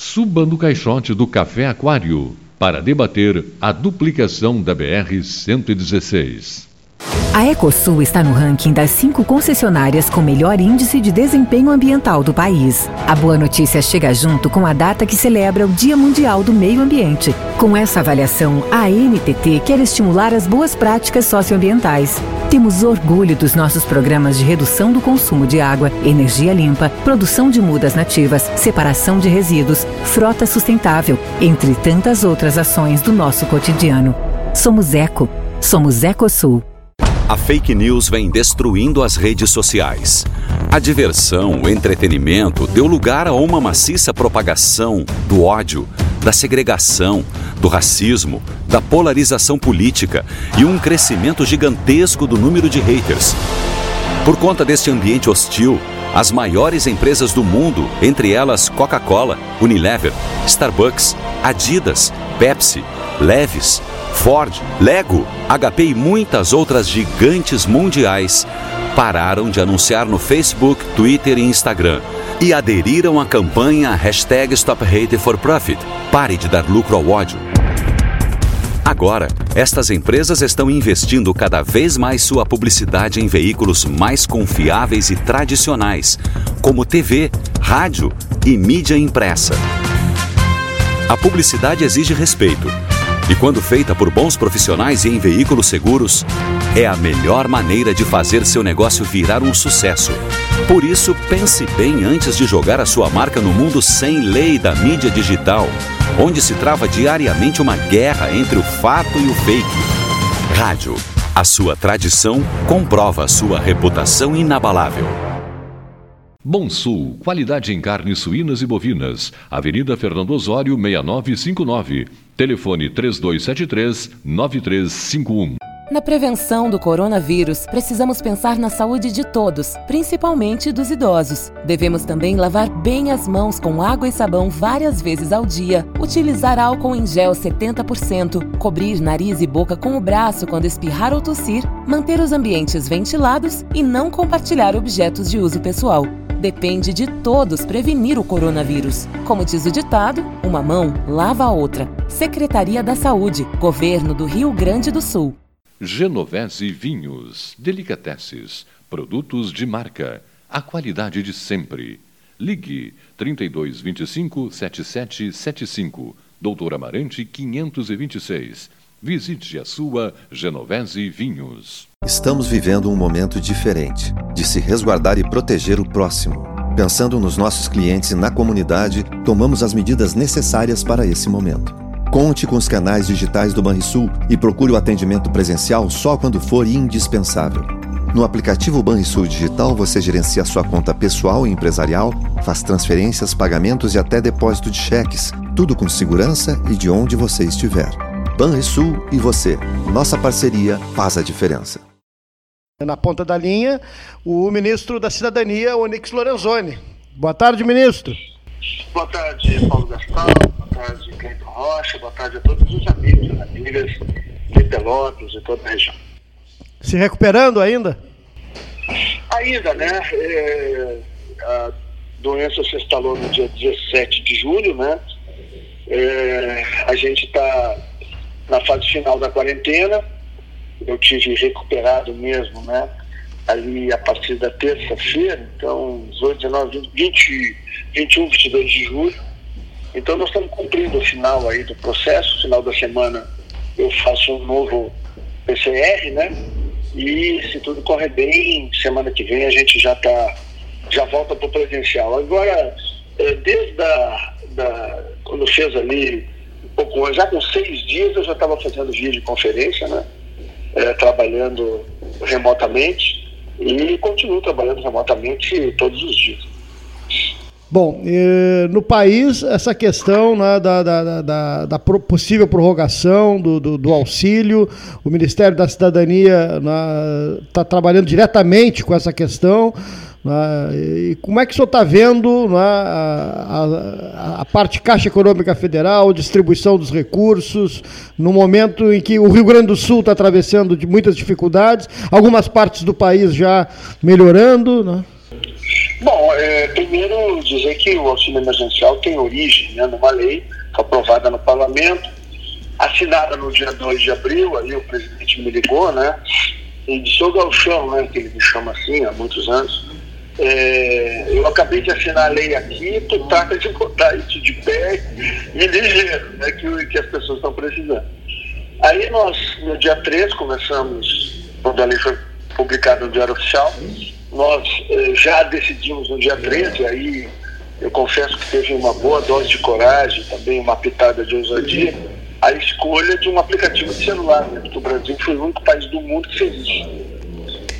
Suba no caixote do Café Aquário para debater a duplicação da BR-116. A Ecosul está no ranking das cinco concessionárias com melhor índice de desempenho ambiental do país. A boa notícia chega junto com a data que celebra o Dia Mundial do Meio Ambiente. Com essa avaliação, a ANTT quer estimular as boas práticas socioambientais. Temos orgulho dos nossos programas de redução do consumo de água, energia limpa, produção de mudas nativas, separação de resíduos, frota sustentável, entre tantas outras ações do nosso cotidiano. Somos Eco. Somos Ecosul. A fake news vem destruindo as redes sociais. A diversão, o entretenimento deu lugar a uma maciça propagação do ódio, da segregação, do racismo, da polarização política e um crescimento gigantesco do número de haters. Por conta deste ambiente hostil, as maiores empresas do mundo, entre elas Coca-Cola, Unilever, Starbucks, Adidas, Pepsi, Levis, Ford, Lego, HP e muitas outras gigantes mundiais pararam de anunciar no Facebook, Twitter e Instagram e aderiram à campanha hashtag Stop Hate for Profit. Pare de dar lucro ao ódio. Agora, estas empresas estão investindo cada vez mais sua publicidade em veículos mais confiáveis e tradicionais, como TV, rádio e mídia impressa. A publicidade exige respeito e quando feita por bons profissionais e em veículos seguros, é a melhor maneira de fazer seu negócio virar um sucesso. Por isso, pense bem antes de jogar a sua marca no mundo sem lei da mídia digital, onde se trava diariamente uma guerra entre o fato e o fake. Rádio. A sua tradição comprova sua reputação inabalável. Bom Sul, qualidade em carnes suínas e bovinas. Avenida Fernando Osório, 6959. Telefone 3273-9351. Na prevenção do coronavírus, precisamos pensar na saúde de todos, principalmente dos idosos. Devemos também lavar bem as mãos com água e sabão várias vezes ao dia, utilizar álcool em gel 70%, cobrir nariz e boca com o braço quando espirrar ou tossir, manter os ambientes ventilados e não compartilhar objetos de uso pessoal. Depende de todos prevenir o coronavírus. Como diz o ditado, uma mão lava a outra. Secretaria da Saúde, Governo do Rio Grande do Sul. Genovese Vinhos, Delicateces, produtos de marca, a qualidade de sempre. Ligue 3225 7775, Doutor Amarante 526. Visite a sua Genovese Vinhos. Estamos vivendo um momento diferente de se resguardar e proteger o próximo. Pensando nos nossos clientes e na comunidade, tomamos as medidas necessárias para esse momento. Conte com os canais digitais do Banrisul e procure o atendimento presencial só quando for indispensável. No aplicativo Banrisul Digital, você gerencia sua conta pessoal e empresarial, faz transferências, pagamentos e até depósito de cheques, tudo com segurança e de onde você estiver. Banrisul e você. Nossa parceria faz a diferença. Na ponta da linha, o ministro da Cidadania, Onyx Lorenzoni. Boa tarde, ministro. Boa tarde, Paulo Gastão. Boa tarde, Cleiton Rocha. Boa tarde a todos os amigos e amigas de Pelotas e toda a região. Se recuperando ainda? Ainda, né? É, a doença se instalou no dia 17 de julho, né? É, a gente está na fase final da quarentena. Eu tive recuperado mesmo, né? Ali a partir da terça-feira, então 18, 19, 20, 21, 22 de julho. Então nós estamos cumprindo o final aí do processo, final da semana eu faço um novo PCR, né? E se tudo correr bem, semana que vem a gente já tá, já volta para o presencial. Agora, é, desde a, da, quando fez ali um pouco já com seis dias eu já estava fazendo videoconferência, né? É, trabalhando remotamente e continuo trabalhando remotamente todos os dias. Bom, no país, essa questão né, da, da, da, da, possível prorrogação do, do, do, auxílio, o Ministério da Cidadania está né, trabalhando diretamente com essa questão. Né, e como é que o senhor está vendo né, a, a, a, parte Caixa Econômica Federal, distribuição dos recursos, no momento em que o Rio Grande do Sul está atravessando de muitas dificuldades, algumas partes do país já melhorando? Né? Bom, é, primeiro dizer que o auxílio emergencial tem origem né, numa lei aprovada no parlamento, assinada no dia 2 de abril, aí o presidente me ligou, né? E disse, ô Galchão, né, que ele me chama assim há muitos anos, é, eu acabei de assinar a lei aqui, tu trata de botar isso de pé e ligeiro, né, que, que as pessoas estão precisando. Aí nós, no dia 3, começamos, quando a lei foi publicada no Diário Oficial, nós eh, já decidimos no dia 13, aí eu confesso que teve uma boa dose de coragem, também uma pitada de ousadia, a escolha de um aplicativo de celular, né? porque o Brasil foi o único país do mundo que fez isso.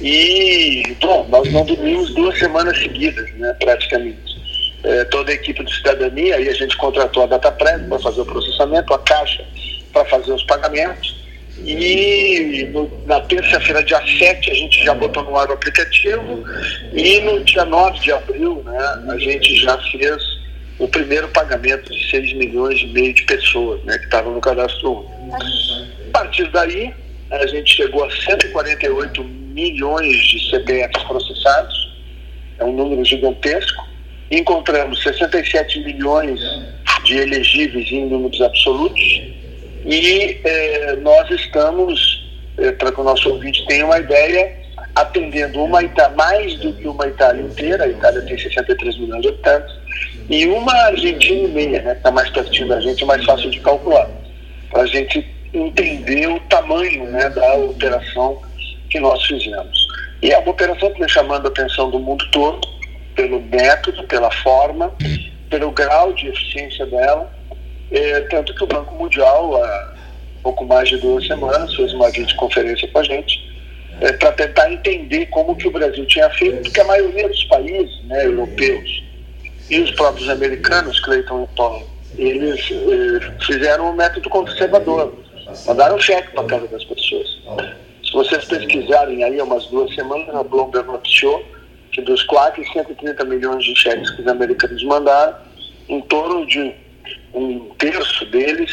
E, bom, nós não dormimos duas semanas seguidas, né, praticamente. É, toda a equipe de cidadania, aí a gente contratou a DataPress para fazer o processamento, a Caixa para fazer os pagamentos, e no, na terça-feira, dia 7, a gente já botou no ar o aplicativo. E no dia 9 de abril, né, a gente já fez o primeiro pagamento de 6 milhões e meio de pessoas né, que estavam no cadastro A partir daí, a gente chegou a 148 milhões de CPFs processados, é um número gigantesco. Encontramos 67 milhões de elegíveis em números absolutos. E é, nós estamos, é, para que o nosso ouvinte tenha uma ideia, atendendo uma Itália, mais do que uma Itália inteira, a Itália tem 63 milhões de habitantes, e uma Argentina e meia, né, está mais pertinho da gente, é mais fácil de calcular, para a gente entender o tamanho né, da operação que nós fizemos. E é uma operação que vem chamando a atenção do mundo todo, pelo método, pela forma, pelo grau de eficiência dela, é, tanto que o Banco Mundial, há pouco mais de duas semanas, fez uma videoconferência com a gente é, para tentar entender como que o Brasil tinha feito, porque a maioria dos países né, europeus e os próprios americanos, Clayton e Paul, eles é, fizeram um método conservador, mandaram cheque para casa das pessoas. Se vocês pesquisarem aí há umas duas semanas, a Bloomberg noticiou que dos quase 130 milhões de cheques que os americanos mandaram, em torno de um terço deles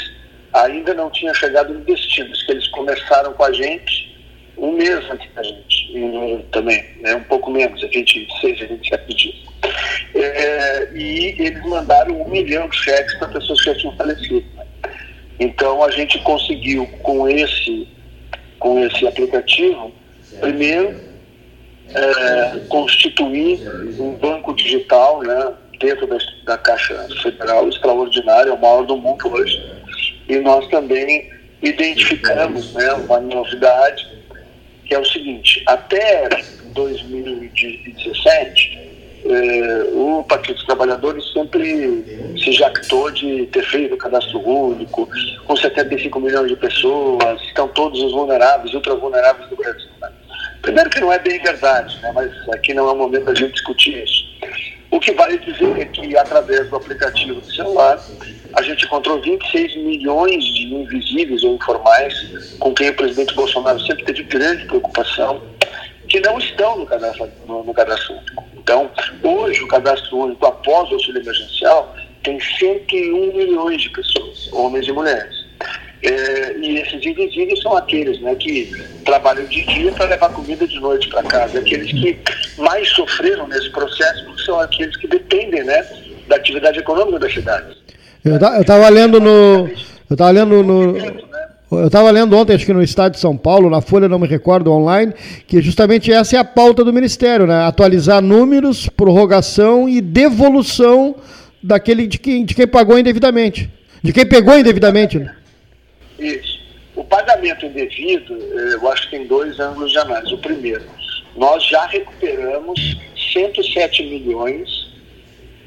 ainda não tinha chegado no destino, que eles começaram com a gente um mês antes da gente, e, também, né, um pouco menos, a 26, a 27 dias. É, e eles mandaram um milhão de cheques para pessoas que já tinham falecido. Então a gente conseguiu com esse, com esse aplicativo, primeiro, é, constituir um banco digital, né, dentro da, da Caixa Federal extraordinária, o maior do mundo hoje. E nós também identificamos né, uma novidade, que é o seguinte, até 2017, eh, o Partido dos Trabalhadores sempre se jactou de ter feito o cadastro único, com 75 milhões de pessoas, estão todos os vulneráveis, ultra vulneráveis do Brasil. Né? Primeiro que não é bem verdade, né, mas aqui não é o momento da gente discutir isso. O que vale dizer é que, através do aplicativo do celular, a gente encontrou 26 milhões de invisíveis ou informais com quem o presidente Bolsonaro sempre teve grande preocupação, que não estão no cadastro, no, no cadastro único. Então, hoje, o cadastro único, após o auxílio emergencial, tem 101 milhões de pessoas, homens e mulheres. É, e esses invisíveis são aqueles né, que trabalham de dia para levar comida de noite para casa. Aqueles que mais sofreram nesse processo porque são aqueles que dependem né, da atividade econômica da cidade. Eu estava lendo no. Eu estava lendo no. Eu estava lendo ontem, acho que no Estado de São Paulo, na Folha, não me recordo, online, que justamente essa é a pauta do Ministério, né? Atualizar números, prorrogação e devolução daquele de quem, de quem pagou indevidamente. De quem pegou indevidamente. Né? Isso. O pagamento indevido, eh, eu acho que tem dois ângulos de análise. O primeiro, nós já recuperamos 107 milhões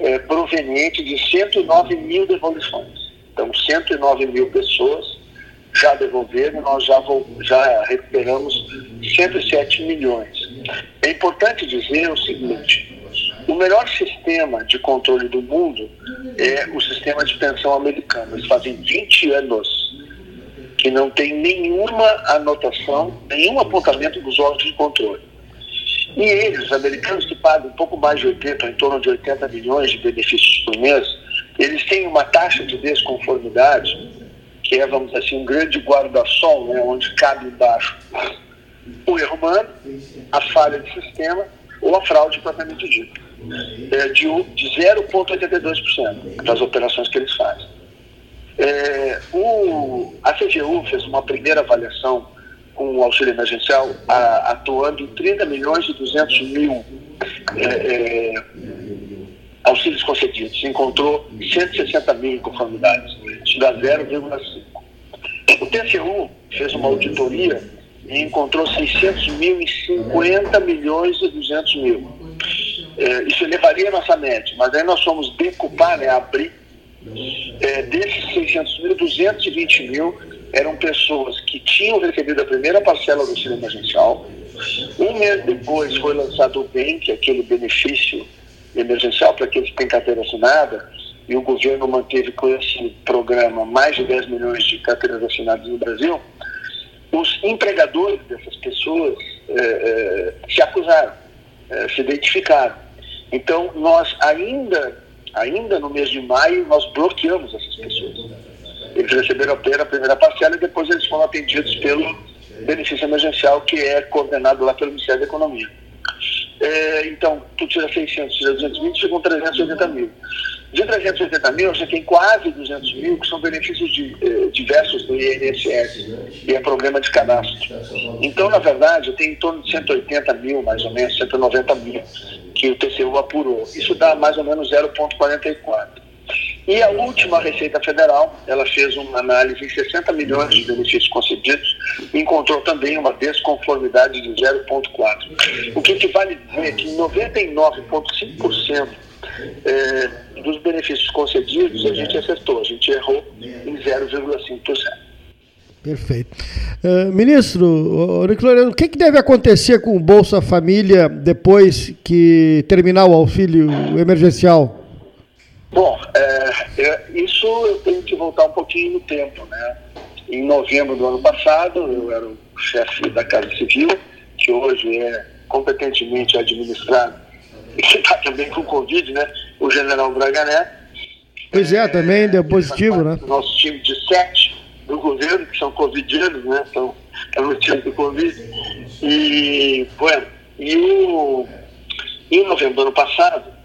é, proveniente de 109 mil devoluções. Então, 109 mil pessoas já devolveram, nós já, já recuperamos 107 milhões. É importante dizer o seguinte: o melhor sistema de controle do mundo é o sistema de pensão americano. Eles fazem 20 anos que não tem nenhuma anotação, nenhum apontamento dos órgãos de controle. E eles, os americanos que pagam um pouco mais de 80, em torno de 80 milhões de benefícios por mês, eles têm uma taxa de desconformidade, que é, vamos dizer assim, um grande guarda-sol, né, onde cabe embaixo o erro humano, a falha de sistema ou a fraude propriamente dita, é, de, de 0,82% das operações que eles fazem. É, o, a CGU fez uma primeira avaliação com o auxílio emergencial, a, atuando em 30 milhões e 200 mil é, é, auxílios concedidos. Encontrou 160 mil inconformidades. Isso dá 0,5. O TCU fez uma auditoria e encontrou 600 mil em 50 milhões e 200 mil. É, isso elevaria a nossa média, mas aí nós fomos decupar, né, abrir, é, desses 600 mil, 220 mil eram pessoas que tinham recebido a primeira parcela do auxílio emergencial. Um mês depois foi lançado o BEM, que é aquele benefício emergencial para aqueles que têm carteira assinada, e o governo manteve com esse programa mais de 10 milhões de carteiras assinadas no Brasil. Os empregadores dessas pessoas eh, eh, se acusaram, eh, se identificaram. Então, nós ainda, ainda no mês de maio, nós bloqueamos essas pessoas eles receberam a primeira parcela e depois eles foram atendidos pelo benefício emergencial que é coordenado lá pelo Ministério da Economia. É, então, tu tira 600, tira 220, chegam 380 mil. De 380 mil, você tem quase 200 mil que são benefícios de, eh, diversos do INSS, e é problema de cadastro. Então, na verdade, tem em torno de 180 mil, mais ou menos, 190 mil, que o TCU apurou. Isso dá mais ou menos 0,44. E a última Receita Federal, ela fez uma análise em 60 milhões de benefícios concedidos e encontrou também uma desconformidade de 0,4. O que equivale dizer que 99,5% é, dos benefícios concedidos a gente acertou, a gente errou em 0,5%. Perfeito. Uh, ministro, o que, que deve acontecer com o Bolsa Família depois que terminar o auxílio emergencial? Bom, é, é, isso eu tenho que voltar um pouquinho no tempo, né? Em novembro do ano passado, eu era o chefe da Casa Civil, que hoje é competentemente administrado e que está também com Covid, né? O general Bragané. Pois é, também deu positivo, né? Nosso time de sete do governo, que são covidianos, né? Estão, estão no time do Covid. E, bueno, e o, em novembro do ano passado,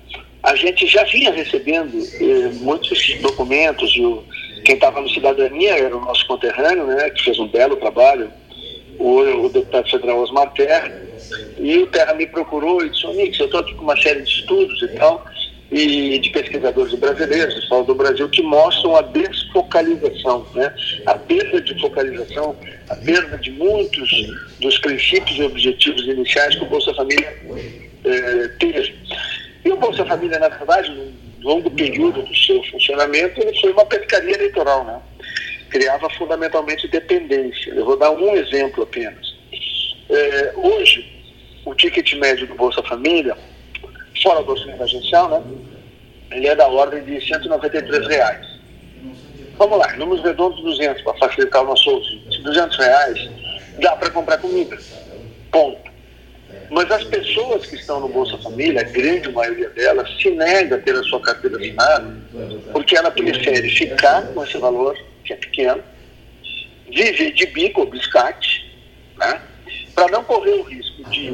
a gente já vinha recebendo eh, muitos documentos. O, quem estava no Cidadania era o nosso conterrâneo, né, que fez um belo trabalho, o, o deputado federal Osmar Terra. E o Terra me procurou e disse: Onix, eu estou aqui com uma série de estudos e tal, e de pesquisadores brasileiros, do Brasil, que mostram a desfocalização, né? a perda de focalização, a perda de muitos dos princípios e objetivos iniciais que o Bolsa Família eh, teve. E o Bolsa Família, na verdade, no longo período do seu funcionamento, ele foi uma pescaria eleitoral, né? Criava fundamentalmente dependência. Eu vou dar um exemplo apenas. É, hoje, o ticket médio do Bolsa Família, fora do auxílio emergencial, né? Ele é da ordem de 193 reais. Vamos lá, números redondos 200 para facilitar o nosso ouvinte. 200 reais dá para comprar comida. Ponto. Mas as pessoas que estão no Bolsa Família, a grande maioria delas, se nega a ter a sua carteira assinada, porque ela prefere ficar com esse valor, que é pequeno, viver de bico ou biscate, né? para não correr o risco de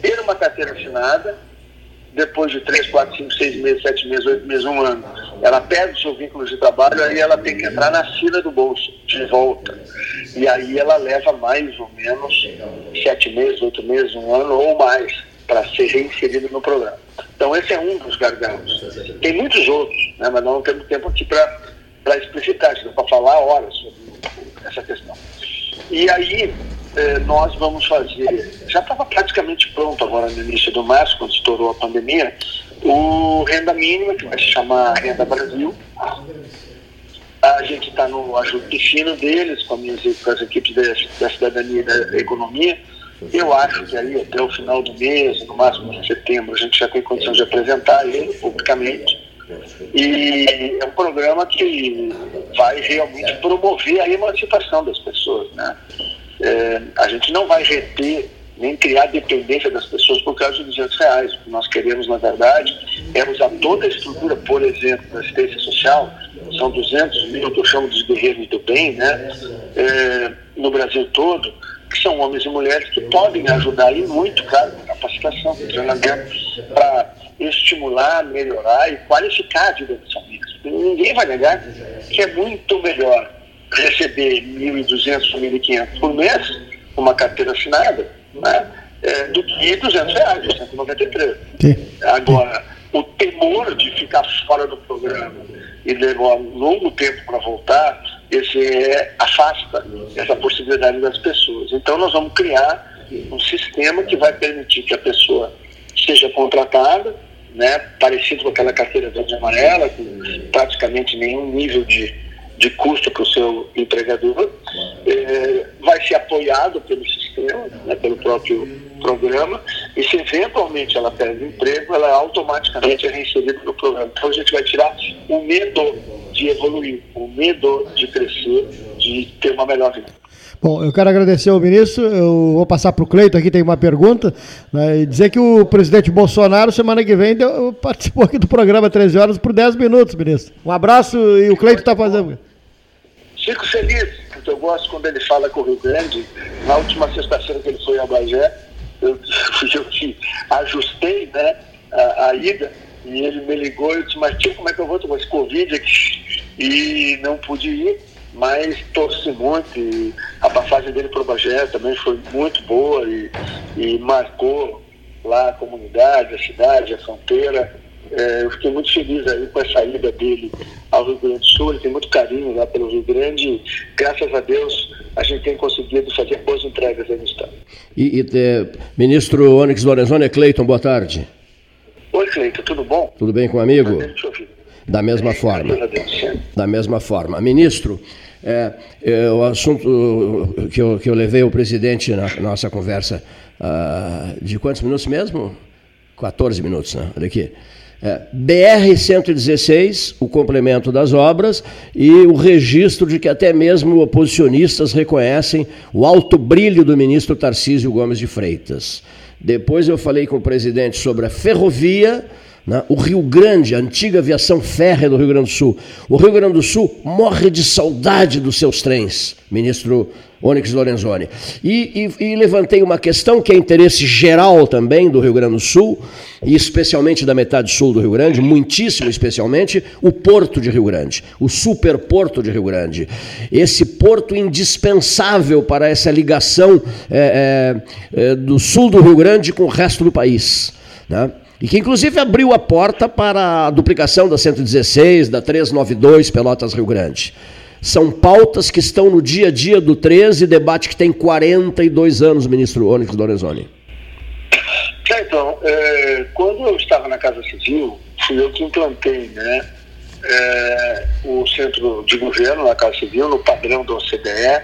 ter uma carteira assinada, depois de 3, 4, 5, 6 meses, 7 meses, 8 meses, um ano, ela perde o seu vínculo de trabalho, aí ela tem que entrar na fila do bolso de volta. E aí ela leva mais ou menos sete meses, oito meses, um ano ou mais para ser reinserida no programa. Então esse é um dos gargalos. Tem muitos outros, né, mas não temos tempo aqui para explicitar, para falar horas sobre essa questão. E aí eh, nós vamos fazer, já estava praticamente pronto agora no início do março, quando estourou a pandemia, o Renda Mínima, que vai se chamar Renda Brasil. A gente está no ajuste fino deles, com, com as equipes da, da cidadania e da economia. Eu acho que aí até o final do mês, no máximo em setembro, a gente já tem condição de apresentar ele publicamente. E é um programa que vai realmente promover a emancipação das pessoas. Né? É, a gente não vai reter nem criar dependência das pessoas por causa de 200 reais. O que nós queremos, na verdade, é usar toda a estrutura, por exemplo, da assistência social, são 200 mil que eu chamo de guerreiros do bem, né? É, no Brasil todo, que são homens e mulheres que podem ajudar e muito, claro, com capacitação, com treinamento, para estimular, melhorar e qualificar a vida das famílias. Ninguém vai negar que é muito melhor receber 1.200 ou 1.500 por mês, uma carteira assinada, né, é, do que 200 reais, 193. Sim. Agora, o temor de ficar fora do programa e levar um longo tempo para voltar, esse é, afasta essa possibilidade das pessoas. Então, nós vamos criar um sistema que vai permitir que a pessoa seja contratada, né, parecido com aquela carteira verde e amarela, com praticamente nenhum nível de, de custo para o seu empregador, é, vai ser apoiado pelo sistema, né, pelo próprio programa, e se eventualmente ela perde o emprego, ela automaticamente é reinserida no programa. Então a gente vai tirar o medo de evoluir, o medo de crescer, de ter uma melhor vida. Bom, eu quero agradecer ao ministro. Eu vou passar para o Cleito aqui, tem uma pergunta. Né, e dizer que o presidente Bolsonaro, semana que vem, deu, participou aqui do programa 13 horas por 10 minutos, ministro. Um abraço e o Cleito está fazendo. Fico feliz, porque eu gosto quando ele fala com o Rio Grande. Na última sexta-feira que ele foi a Bagé, eu, eu te ajustei né, a, a, ida e ele me ligou e disse, mas tio, como é que eu vou tomar esse Covid aqui? E não pude ir mas torci muito e a passagem dele para o Bagé também foi muito boa e, e, marcou lá a comunidade, a cidade, a fronteira. É, eu fiquei muito feliz aí com a saída dele ao Rio Grande do Sul, ele tem muito carinho lá pelo Rio Grande graças a Deus, a gente tem conseguido fazer boas entregas aí no Estado. E, e é, ministro Onyx Lorenzoni, é Cleiton, boa tarde. Oi, Cleiton, tudo bom? Tudo bem com o amigo? Da mesma forma. Da mesma forma. Ministro, é, é, o assunto que eu, que eu levei ao presidente na nossa conversa uh, de quantos minutos mesmo? 14 minutos, né? Olha aqui. É, BR-116, o complemento das obras e o registro de que até mesmo oposicionistas reconhecem o alto brilho do ministro Tarcísio Gomes de Freitas. Depois eu falei com o presidente sobre a ferrovia né? O Rio Grande, a antiga aviação férrea do Rio Grande do Sul. O Rio Grande do Sul morre de saudade dos seus trens, ministro Onyx Lorenzoni. E, e, e, levantei uma questão que é interesse geral também do Rio Grande do Sul, e especialmente da metade sul do Rio Grande, muitíssimo especialmente, o Porto de Rio Grande, o superporto de Rio Grande. Esse porto indispensável para essa ligação é, é, é, do sul do Rio Grande com o resto do país. Né? E que inclusive abriu a porta para a duplicação da 116, da 392 Pelotas Rio Grande. São pautas que estão no dia a dia do 13, debate que tem 42 anos, ministro Onyx Lorenzoni. É, então, é, quando eu estava na Casa Civil, fui eu que implantei né, é, o centro de governo na Casa Civil, no padrão da OCDE,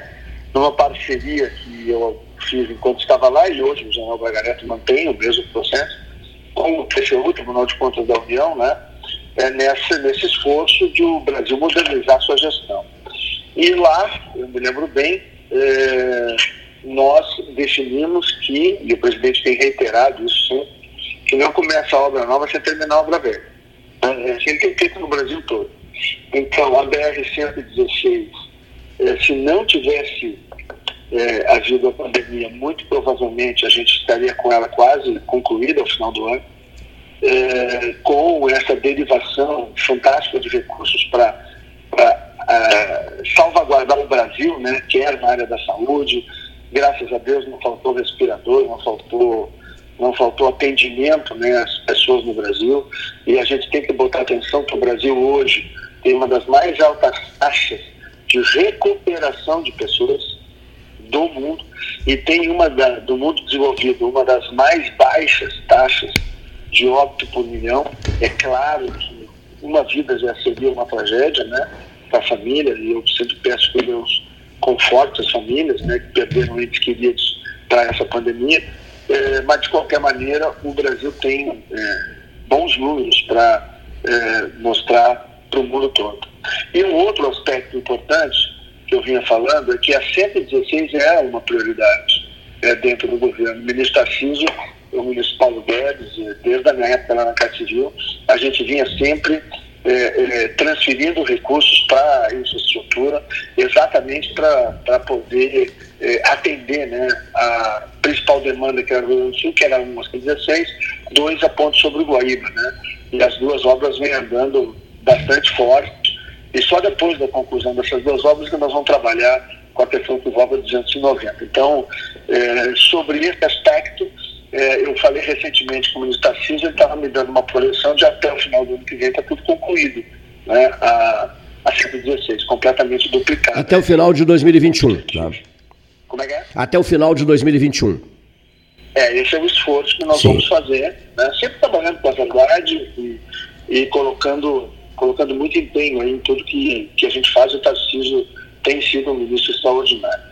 numa parceria que eu fiz enquanto estava lá e hoje o General Bragareto mantém o mesmo processo com o TCU, o Tribunal de Contas da União, né, é nessa, nesse esforço de o Brasil modernizar sua gestão. E lá, eu me lembro bem, é, nós definimos que, e o presidente tem reiterado isso sempre, que não começa a obra nova sem terminar a obra velha. É, assim tem feito no Brasil todo. Então, a BR-116, é, se não tivesse é, havido a pandemia, muito provavelmente a gente estaria com ela quase concluída ao final do ano, é, com essa derivação fantástica de recursos para uh, salvaguardar o Brasil, né, quer na área da saúde. Graças a Deus não faltou respirador, não faltou não faltou atendimento né, às pessoas no Brasil e a gente tem que botar atenção que o Brasil hoje tem uma das mais altas taxas de recuperação de pessoas do mundo e tem uma da, do mundo desenvolvido uma das mais baixas taxas de óbito por milhão. É claro que uma vida já seria uma tragédia, né, para a família e eu sempre peço que Deus conforte as famílias, né, que perderam entes queridos para essa pandemia. É, mas de qualquer maneira o Brasil tem é, bons números para é, mostrar para o mundo todo. E um outro aspecto importante que eu vinha falando é que a 116 é uma prioridade é, dentro do governo. O ministro Tarcísio, o ministro Paulo Guedes, é, desde a minha época lá na Casa Civil, a gente vinha sempre é, é, transferindo recursos para a infraestrutura, exatamente para poder é, atender né, a principal demanda que era o Rio Grande do Sul, que era uma 16, dois a ponto sobre o Guaíba. Né? E as duas obras vêm andando bastante forte e só depois da conclusão dessas duas obras que nós vamos trabalhar com a questão do Volva 290. Então, é, sobre esse aspecto, é, eu falei recentemente com o ministro Tarcísio, ele estava me dando uma projeção de até o final do ano que vem está tudo concluído, né, a, a 116, completamente duplicado. Até o final de 2021. Tá? Como é que é? Até o final de 2021. É, esse é o esforço que nós Sim. vamos fazer, né, sempre trabalhando com a verdade e, e colocando colocando muito empenho em tudo que, que a gente faz, o Tarcísio tem sido um ministro extraordinário.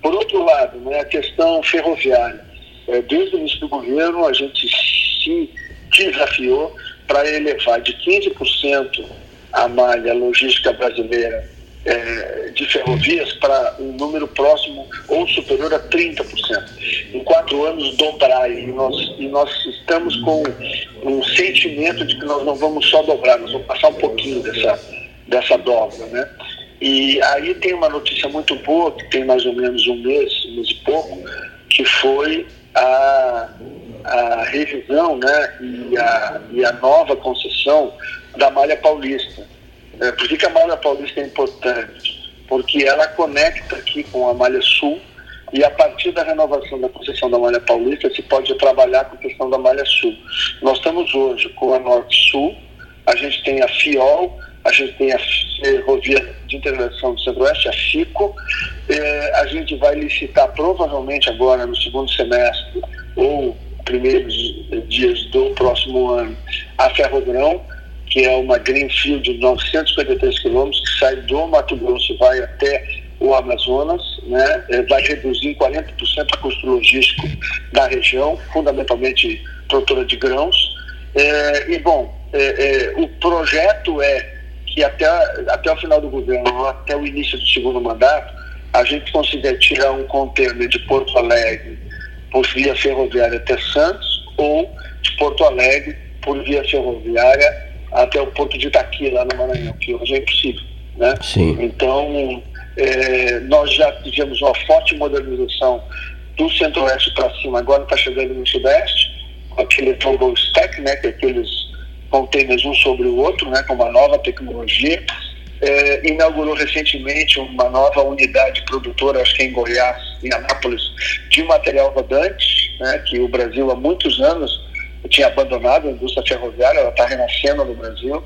Por outro lado, né, a questão ferroviária. É, desde o início do governo, a gente se desafiou para elevar de 15% a malha logística brasileira é, de ferrovias para um número próximo ou superior a 30%. Em quatro anos, dobrar. E nós, e nós estamos com um sentimento de que nós não vamos só dobrar, nós vamos passar um pouquinho dessa, dessa dobra. Né? E aí tem uma notícia muito boa, que tem mais ou menos um mês, um mês e pouco, que foi a, a revisão né, e, a, e a nova concessão da Malha Paulista é, por que, a Malha Paulista é importante? Porque ela conecta aqui com a Malha Sul e a partir da renovação da concessão da Malha Paulista se pode trabalhar com a questão da Malha Sul. Nós estamos hoje com a Norte-Sul, a gente tem a FIOL, a gente tem a Ferrovia de Integração do Centro-Oeste, a FICO, é, a gente vai licitar provavelmente agora no segundo semestre ou primeiros dias do próximo ano a Ferrogrão, que é uma Greenfield de 953 quilômetros, que sai do Mato Grosso e vai até o Amazonas, né? É, vai reduzir em 40% o custo logístico da região, fundamentalmente produtora de grãos. É, e, bom, é, é, o projeto é que até, até o final do governo, até o início do segundo mandato, a gente consiga tirar um container de Porto Alegre por via ferroviária até Santos ou de Porto Alegre por via ferroviária até o porto de Itaqui, lá no Maranhão, que hoje é impossível. Né? Sim. Então, é, nós já tivemos uma forte modernização do centro-oeste para cima, agora está chegando no sudeste, com aquele turbo stack, né, que é aqueles containers um sobre o outro, né, com uma nova tecnologia. É, inaugurou recentemente uma nova unidade produtora, acho que em Goiás, em Anápolis, de material rodante, né, que o Brasil há muitos anos tinha abandonado a indústria ferroviária, ela está renascendo no Brasil.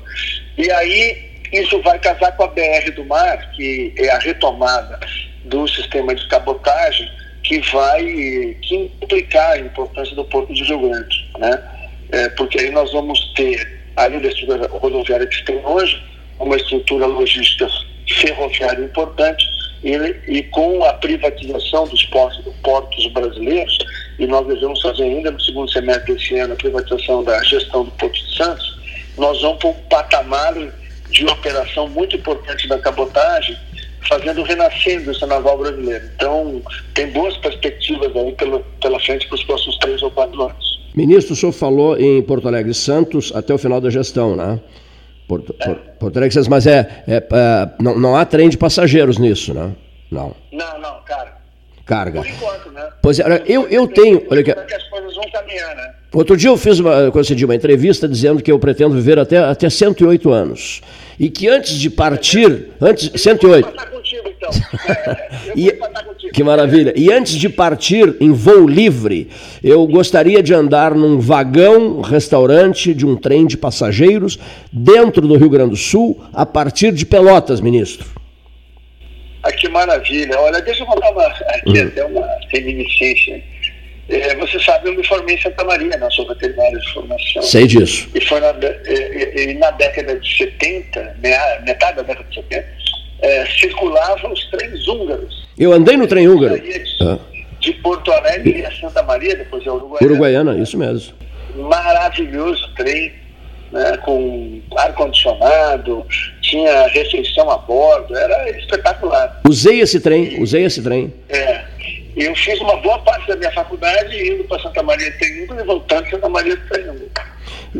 E aí isso vai casar com a BR do Mar, que é a retomada do sistema de cabotagem, que vai implicar a importância do Porto de Rio Grande. Né? É, porque aí nós vamos ter, além da estrutura rodoviária que tem hoje, uma estrutura logística ferroviária importante e, e com a privatização dos portos, portos brasileiros, e nós devemos fazer ainda no segundo semestre desse ano a privatização da gestão do Porto de Santos, nós vamos para um patamar de operação muito importante da cabotagem, fazendo renascer a indústria naval brasileira. Então, tem boas perspectivas aí pela, pela frente para os próximos três ou quatro anos. Ministro, o senhor falou em Porto Alegre Santos até o final da gestão, né? Porto, é. Porto Alegre Santos, mas é, é, é, não, não há trem de passageiros nisso, né? Não. Não, não, cara carga. Por enquanto, né? Pois é, eu, eu tenho. Olha que as coisas vão caminhar, né? Outro dia eu fiz uma, concedi uma entrevista dizendo que eu pretendo viver até, até 108 anos. E que antes de partir, antes 108. Contigo, então. E, que maravilha. E antes de partir em voo livre, eu gostaria de andar num vagão restaurante de um trem de passageiros dentro do Rio Grande do Sul, a partir de Pelotas, ministro. Ah, que maravilha. Olha, deixa eu contar uma, aqui hum. até uma reminiscência. É, você sabe, eu me formei em Santa Maria, né? sou veterinário de formação. Sei disso. E foi na, e, e na década de 70, metade da década de 70, é, circulavam os trens húngaros. Eu andei no trem húngaro. De, ah. de Porto Alegre a Santa Maria, depois a Uruguaiana. Uruguaiana, isso mesmo. Maravilhoso trem, né, com ar-condicionado, tinha refeição a bordo, era espetacular. Usei esse trem, usei esse trem. É. Eu fiz uma boa parte da minha faculdade indo para Santa Maria de Tenhugo e voltando para Santa Maria de Tenhugo.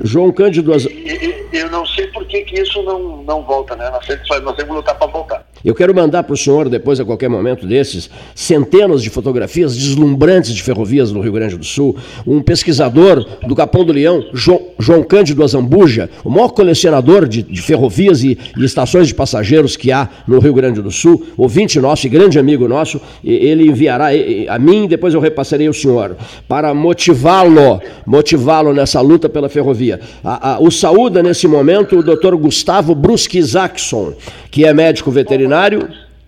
João Cândido... E, eu não sei por que, que isso não, não volta, né? Nós temos, nós que lutar para voltar. Eu quero mandar para o senhor, depois, a qualquer momento desses, centenas de fotografias deslumbrantes de ferrovias no Rio Grande do Sul. Um pesquisador do Capão do Leão, João, João Cândido Azambuja, o maior colecionador de, de ferrovias e, e, estações de passageiros que há no Rio Grande do Sul, ouvinte nosso e grande amigo nosso, ele enviará a mim, depois eu repassarei ao senhor, para motivá-lo, motivá-lo nessa luta pela ferrovia. A, a, o saúda nesse momento o doutor Gustavo Brusque Isaacson, que é médico veterinário,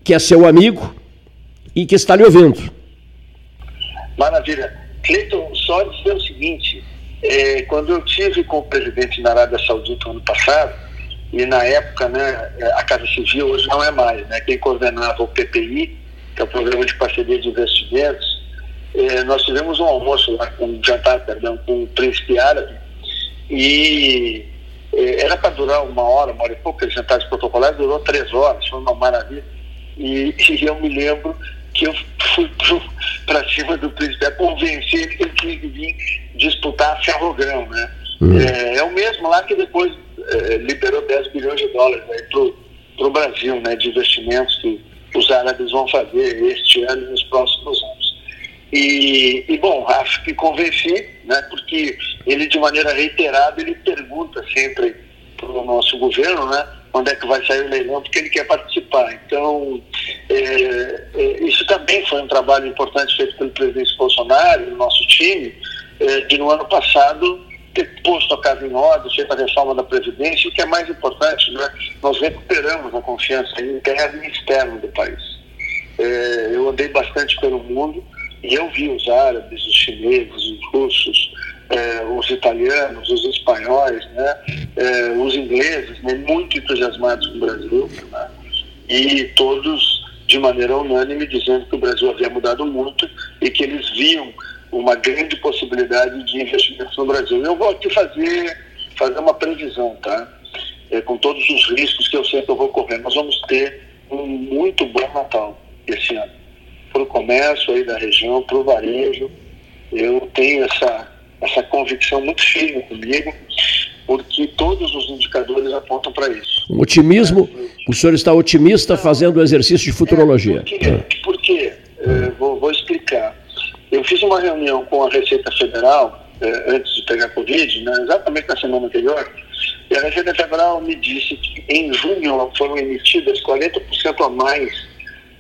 que é seu amigo e que está lhe ouvindo. Maravilha. Cleiton, só dizer o seguinte: é, quando eu tive com o presidente na Arábia Saudita ano passado, e na época, né, a Casa Civil hoje não é mais, né, quem coordenava o PPI, que é o Programa de Parceria de Investimentos, é, nós tivemos um almoço lá, um jantar, perdão, com o príncipe árabe, e era para durar uma hora, uma hora e pouco, aqueles jantares protocolares, durou três horas, foi uma maravilha. E, e eu me lembro que eu fui para cima do presidente, convencer ele que ele tinha que vir disputar a Ferrogrão, né? Uhum. É, é, o mesmo lá que depois é, liberou 10 bilhões de dólares para o Brasil, né? De investimentos que os árabes vão fazer este ano e nos próximos anos. E, e, bom, acho que convenci, né, porque ele de maneira reiterada ele pergunta sempre para o nosso governo, né, quando é que vai sair o leilão, porque ele quer participar. Então, é, é, isso também foi um trabalho importante feito pelo presidente Bolsonaro, no nosso time, é, de no ano passado ter posto a casa em ordem, feito a reforma da Previdência, e o que é mais importante, né, nós recuperamos a confiança interna e externa do país. É, eu andei bastante pelo mundo, e eu vi os árabes, os chineses, os russos, eh, os italianos, os espanhóis, né, eh, os ingleses, né, muito entusiasmados com o Brasil, né, e todos de maneira unânime dizendo que o Brasil havia mudado muito e que eles viam uma grande possibilidade de investimento no Brasil. Eu vou aqui fazer, fazer uma previsão, tá? É, com todos os riscos que eu sei que eu vou correr. Nós vamos ter um muito bom Natal esse ano para o comércio aí da região, para o varejo. Eu tenho essa, essa convicção muito firme comigo, porque todos os indicadores apontam para isso. Um otimismo, o senhor está otimista fazendo o exercício de futurologia. É, por quê? É, vou, vou, explicar. Eu fiz uma reunião com a Receita Federal é, antes de pegar Covid, né, exatamente na semana anterior, e a Receita Federal me disse que em junho foram emitidas 40% a mais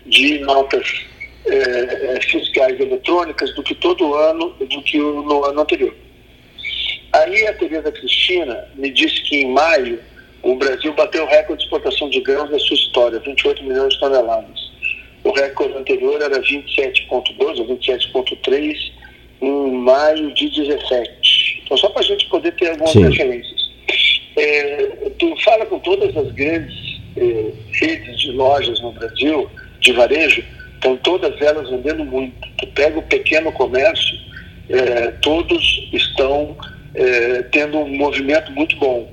de notas é, fiscais eletrônicas do que todo ano, do que no ano anterior. Aí a Tereza Cristina me disse que em maio o Brasil bateu o recorde de exportação de grãos da sua história, 28 milhões de toneladas. O recorde anterior era 27,2 ou 27,3 em maio de 17. Então, só para a gente poder ter algumas Sim. referências. É, tu fala com todas as grandes é, redes de lojas no Brasil, de varejo, Estão todas elas vendendo muito. Tu pega o pequeno comércio, é, todos estão é, tendo um movimento muito bom.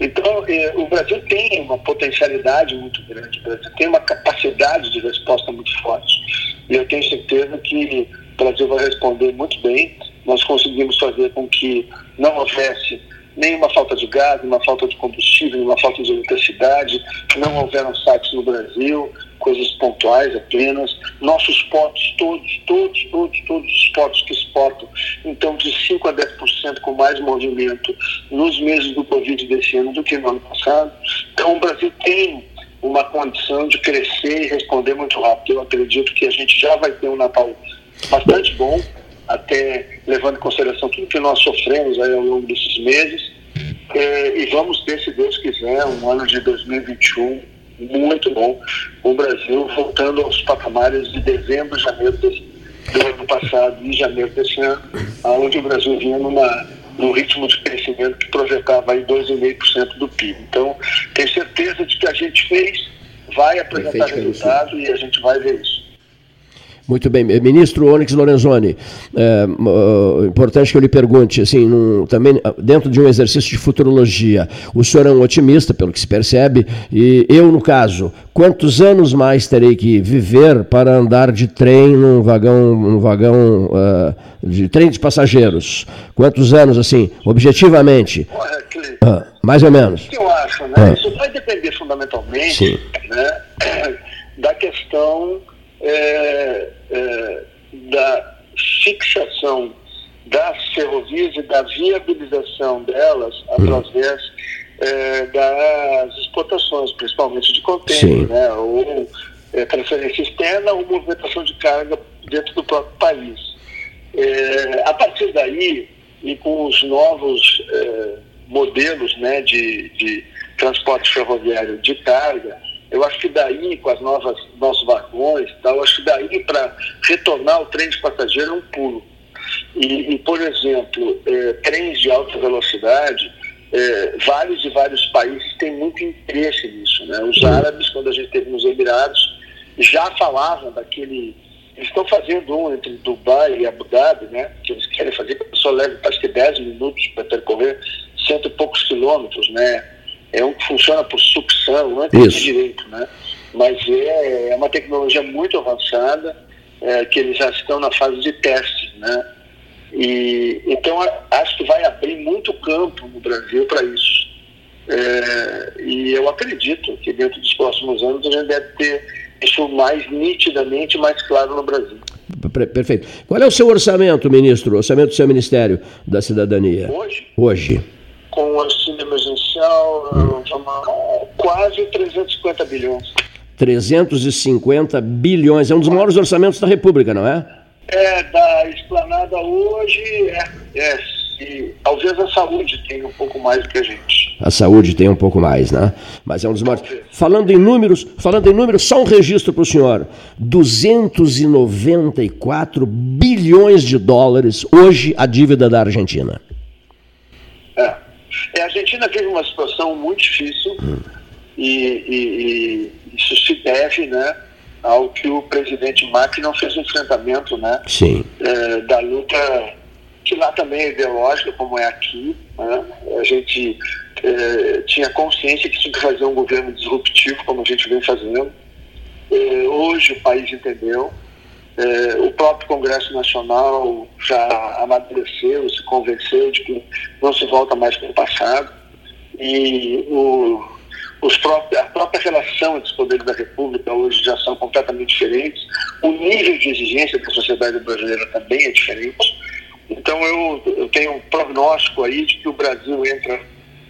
Então, é, o Brasil tem uma potencialidade muito grande, o Brasil tem uma capacidade de resposta muito forte. E eu tenho certeza que o Brasil vai responder muito bem. Nós conseguimos fazer com que não houvesse nenhuma falta de gás, nenhuma falta de combustível, nenhuma falta de eletricidade, não houveram saques no Brasil, coisas pontuais apenas. Nossos portos, todos, todos, todos, todos os portos que exportam então de 5% a 10% com mais movimento nos meses do Covid desse ano do que no ano passado. Então o Brasil tem uma condição de crescer e responder muito rápido. Eu acredito que a gente já vai ter um Natal bastante bom, até levando em consideração tudo que nós sofremos aí ao longo desses meses. É, e vamos ter, se Deus quiser, um ano de 2021 muito bom. O Brasil voltando aos patamares de dezembro, janeiro desse, do ano passado e janeiro desse ano, onde o Brasil vinha numa, num ritmo de crescimento que projetava aí 2,5% do PIB. Então, tenho certeza de que a gente fez, vai apresentar resultado e a gente vai ver isso. Muito bem. Ministro Onyx Lorenzoni, é, uh, importante que eu lhe pergunte, assim, num, também dentro de um exercício de futurologia, o senhor é um otimista, pelo que se percebe, e eu, no caso, quantos anos mais terei que viver para andar de trem num vagão, num vagão uh, de trem de passageiros? Quantos anos, assim, objetivamente? Uh, mais ou menos. O que eu acho, né? Isso vai depender fundamentalmente né, da questão é, é, da fixação das ferrovias e da viabilização delas através é, das exportações, principalmente de contêiner, né, ou é, transferência externa ou movimentação de carga dentro do próprio país. É, a partir daí, e com os novos é, modelos né, de, de transporte ferroviário de carga, eu acho que daí, com as novas nossos vagões, tal, eu acho que daí para retornar o trem de passageiro é um pulo. E, e, por exemplo, eh, trens de alta velocidade, eh, vários e vários países têm muito interesse nisso. Né? Os árabes, quando a gente teve nos Emirados, já falavam daquele. Eles estão fazendo um entre Dubai e Abu Dhabi, né? que eles querem fazer que a pessoa leve, acho que 10 minutos para percorrer cento e poucos quilômetros, né? É um que funciona por sucção, não entendi Isso. direito, né? Mas é, é uma tecnologia muito avançada, é, que eles já estão na fase de testes, né? E, então, a- acho que vai abrir muito campo no Brasil para isso. É, e eu acredito que dentro dos próximos anos a gente deve ter isso mais nitidamente, mais claro no Brasil. Per- Perfeito. Qual é o seu orçamento, ministro? Orçamento do seu Ministério da Cidadania? Hoje? Hoje. Com o auxílio emergencial, vamos, quase 350 bilhões. 350 bilhões. É um dos maiores orçamentos da República, não é? É, da esplanada hoje, é, é se, talvez a saúde tenha um pouco mais do que a gente. A saúde tem um pouco mais, né? Mas é um dos maiores. Falando em números, falando em números, só um registro para o senhor: 294 bilhões de dólares hoje a dívida da Argentina. É. A Argentina vive uma situação muito difícil e, e- e isso se deve né, ao que o presidente Macri não fez um enfrentamento né, Sim. é, da luta que lá também é ideológica, como é aqui. né? A gente é, tinha consciência que tinha que fazer um governo disruptivo, como a gente vem fazendo. É, hoje o país entendeu. É, o próprio Congresso Nacional já amadureceu, se convenceu de que não se volta mais para o passado. E o, os próprios, a própria relação entre os poderes da República hoje já são completamente diferentes. O nível de exigência da sociedade brasileira também é diferente. Então eu, eu tenho um prognóstico aí de que o Brasil entra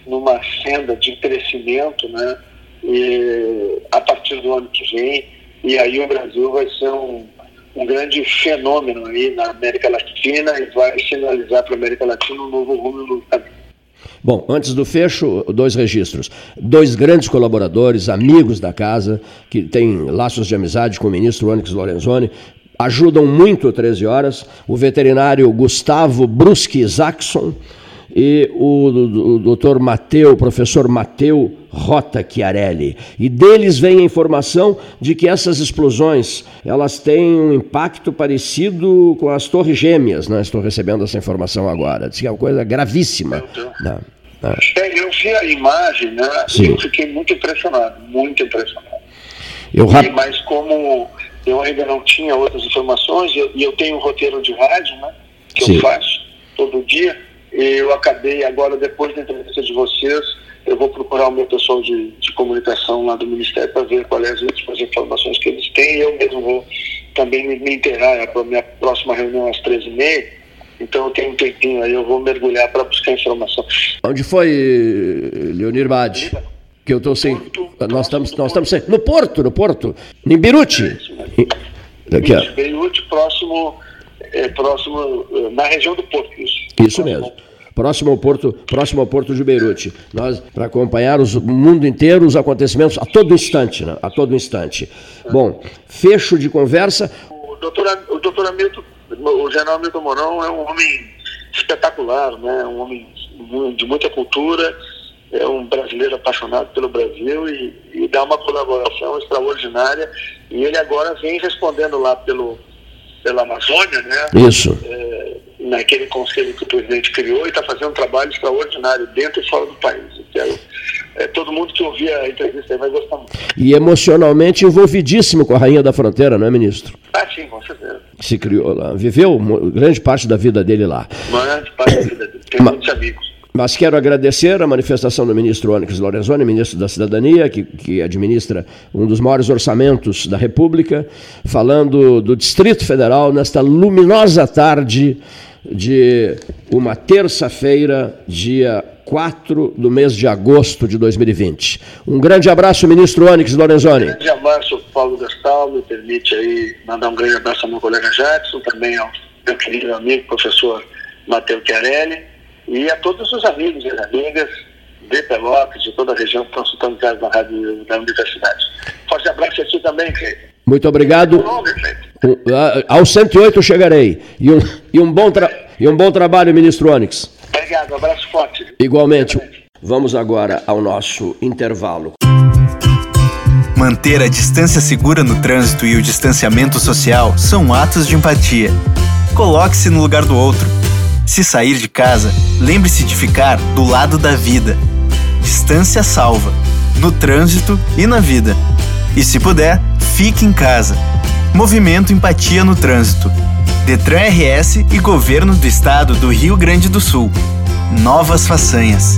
numa senda de crescimento, né? E, a partir do ano que vem, e aí o Brasil vai ser um, um grande fenômeno aí na América Latina e vai sinalizar para a América Latina um novo rumo, um novo caminho. Bom, antes do fecho, dois registros. Dois grandes colaboradores, amigos da casa, que têm laços de amizade com o ministro Onyx Lorenzoni, ajudam muito o 13 Horas. O veterinário Gustavo Bruschi Isaacson e o, o, o doutor Mateu, o professor Mateu Rota Chiarelli. E deles vem a informação de que essas explosões elas têm um impacto parecido com as torres gêmeas, né? Estou recebendo essa informação agora. Diz que é uma coisa gravíssima. Né? Né? É, eu vi a imagem, né? Sim. E eu fiquei muito impressionado, muito impressionado. Eu rap- E, mas como eu ainda não tinha outras informações, e eu, eu tenho um roteiro de rádio, né? Que Sim. eu faço todo dia, eu acabei agora, depois da entrevista de vocês, eu vou procurar o meu pessoal de, de comunicação lá do Ministério para ver quais as últimas informações que eles têm, eu mesmo vou também me, me inteirar para a minha próxima reunião às 13h30, Então eu tenho um tempinho aí, eu vou mergulhar para buscar informação. Onde foi, Leonir Bade? Que eu estou sem. Nós estamos, nós estamos sem. No Porto, no Porto. Em Beirute. Aqui, ó. Beirute, próximo, é, próximo, eh, na região do Porto, isso. Isso mesmo. Próximo ao Porto, próximo ao Porto de Beirute. Nós, para acompanhar os, o mundo inteiro, os acontecimentos a todo instante, né? A todo instante. Bom, fecho de conversa. O doutor, o doutor Hamilton, o general Hamilton Mourão é um homem espetacular, né? Um homem de muita cultura, é um brasileiro apaixonado pelo Brasil e, e dá uma colaboração extraordinária. E ele agora vem respondendo lá pelo, pela Amazônia, né? Isso. É, naquele conselho que o presidente criou e está fazendo um trabalho extraordinário dentro e fora do país. Quero, é, todo mundo que ouvir a entrevista aí vai gostar muito. E emocionalmente envolvidíssimo com a Rainha da Fronteira, não é, ministro? Ah, sim, com certeza. Se criou lá, viveu grande parte da vida dele lá. Grande parte da vida dele, tem muitos amigos. Mas quero agradecer a manifestação do ministro Onyx Lorenzoni, ministro da Cidadania, que, que, administra um dos maiores orçamentos da República, falando do Distrito Federal nesta luminosa tarde de uma terça-feira, dia 4 do mês de agosto de 2020. Um grande abraço, ministro Onyx Lorenzoni. Um grande abraço, Paulo Gastal, me permite aí mandar um grande abraço ao meu colega Jackson, também ao meu querido amigo, professor Matheus Chiarelli e a todos os amigos e amigas de Pelotas, de toda a região que estão escutando na rádio da universidade. Forte abraço a ti também, Cleiton. Muito obrigado. Ao 108 chegarei. E um, e um, bom, tra... e um bom trabalho, ministro Onyx. Obrigado, um abraço forte. Igualmente. Vamos agora ao nosso intervalo. Manter a distância segura no trânsito e o distanciamento social são atos de empatia. Coloque-se no lugar do outro se sair de casa, lembre-se de ficar do lado da vida. Distância salva, no trânsito e na vida. E se puder, fique em casa. Movimento Empatia no Trânsito. Detran RS e Governo do Estado do Rio Grande do Sul. Novas façanhas.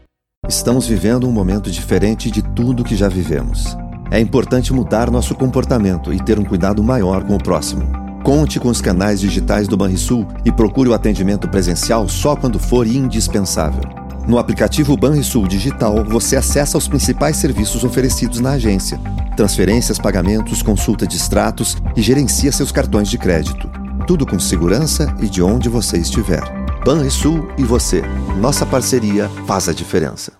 Estamos vivendo um momento diferente de tudo que já vivemos. É importante mudar nosso comportamento e ter um cuidado maior com o próximo. Conte com os canais digitais do Banrisul e procure o atendimento presencial só quando for indispensável. No aplicativo Banrisul Digital, você acessa os principais serviços oferecidos na agência: transferências, pagamentos, consulta de extratos e gerencia seus cartões de crédito. Tudo com segurança e de onde você estiver. Banrisul e você. Nossa parceria faz a diferença.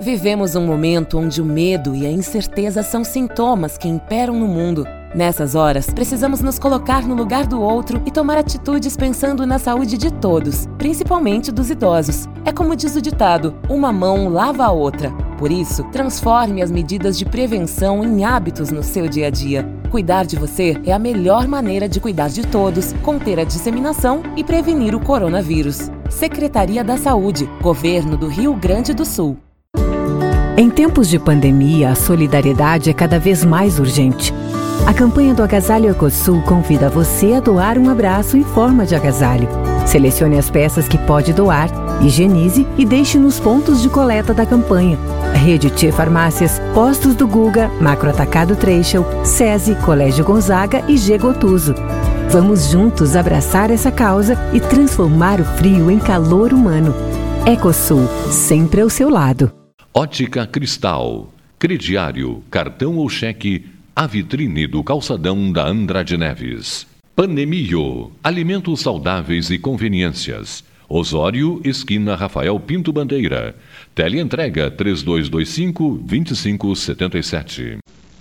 Vivemos um momento onde o medo e a incerteza são sintomas que imperam no mundo. Nessas horas, precisamos nos colocar no lugar do outro e tomar atitudes pensando na saúde de todos, principalmente dos idosos. É como diz o ditado: uma mão lava a outra. Por isso, transforme as medidas de prevenção em hábitos no seu dia a dia. Cuidar de você é a melhor maneira de cuidar de todos, conter a disseminação e prevenir o coronavírus. Secretaria da Saúde, Governo do Rio Grande do Sul. Em tempos de pandemia, a solidariedade é cada vez mais urgente. A campanha do Agasalho Ecosul convida você a doar um abraço em forma de agasalho. Selecione as peças que pode doar, higienize e deixe nos pontos de coleta da campanha. Rede T Farmácias, Postos do Guga, Macro Atacado Treixel, SESI, Colégio Gonzaga e G Gotuso. Vamos juntos abraçar essa causa e transformar o frio em calor humano. Ecosul, sempre ao seu lado. Ótica Cristal, crediário, cartão ou cheque, a vitrine do calçadão da Andrade Neves. Panemio, alimentos saudáveis e conveniências. Osório, esquina Rafael Pinto Bandeira. Teleentrega 3225 2577.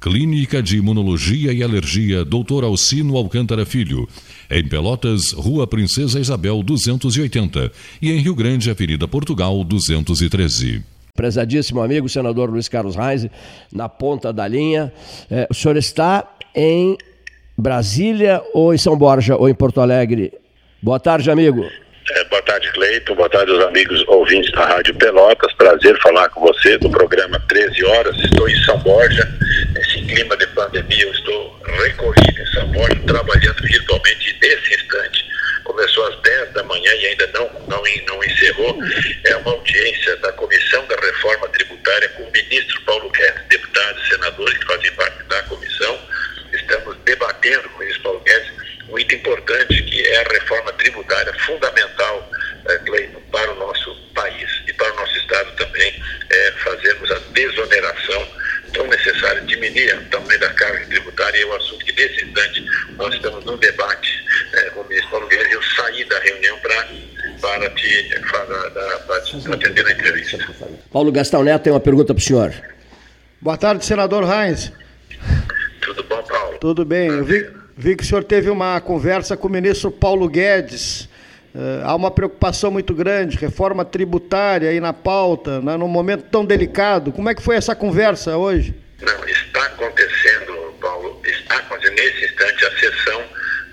Clínica de Imunologia e Alergia Dr. Alcino Alcântara Filho. Em Pelotas, Rua Princesa Isabel 280 e em Rio Grande, Avenida Portugal 213. Prezadíssimo amigo, senador Luiz Carlos Reis, na ponta da linha. É, o senhor está em Brasília ou em São Borja ou em Porto Alegre? Boa tarde, amigo. É, boa tarde, Cleiton. Boa tarde aos amigos ouvintes da Rádio Pelotas. Prazer falar com você do programa 13 Horas. Estou em São Borja. Clima de pandemia, eu estou recolhido em São Borja, trabalhando virtualmente nesse instante. Começou às 10 da manhã e ainda não, não, não encerrou. É uma audiência da Comissão da Reforma Tributária com o ministro Paulo Guedes, deputados e senadores que fazem parte da comissão. Estamos debatendo com o ministro Paulo Guedes um item importante que é a reforma tributária fundamental, é, Cleiton, para o nosso país e para o nosso Estado também, é, fazermos a desoneração tão necessária, diminuir o tamanho da carga tributária, é um assunto que nesse instante nós estamos num debate é, com o ministro Paulo Guedes, eu saí da reunião para para te, para, para te atender na entrevista. Paulo Gastão Neto tem uma pergunta para o senhor. Boa tarde, senador Reins. Tudo bom, Paulo? Tudo bem. Eu vi, vi que o senhor teve uma conversa com o ministro Paulo Guedes. Uh, há uma preocupação muito grande, reforma tributária aí na pauta, né, num momento tão delicado. Como é que foi essa conversa hoje? Não, está acontecendo, Paulo, está acontecendo nesse instante a sessão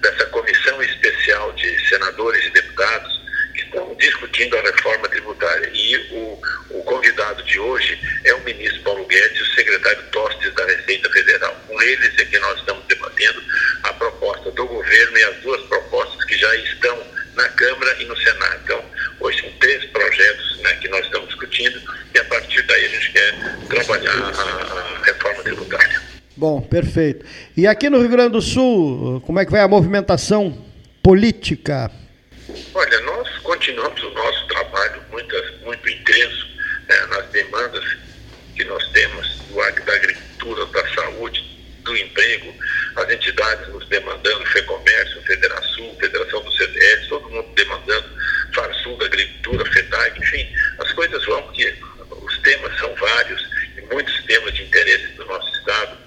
dessa comissão especial de senadores e deputados que estão discutindo a reforma tributária. E o, o convidado de hoje é o ministro Paulo Guedes e o secretário Tostes da Receita Federal. Com eles é que nós estamos debatendo a proposta do governo e as duas propostas que já estão na Câmara e no Senado. Então, hoje são três projetos né, que nós estamos discutindo e a partir daí a gente quer trabalhar a, a reforma tributária. Bom, perfeito. E aqui no Rio Grande do Sul, como é que vai a movimentação política? Olha, nós continuamos o nosso trabalho muito, muito intenso né, nas demandas que nós temos do, da agricultura, da saúde, do emprego, as entidades nos demandando, FEComércio, Federação, Federação do CDS, todo mundo demandando, Farsul da Agricultura, FEDAG, enfim, as coisas vão porque os temas são vários e muitos temas de interesse do nosso Estado.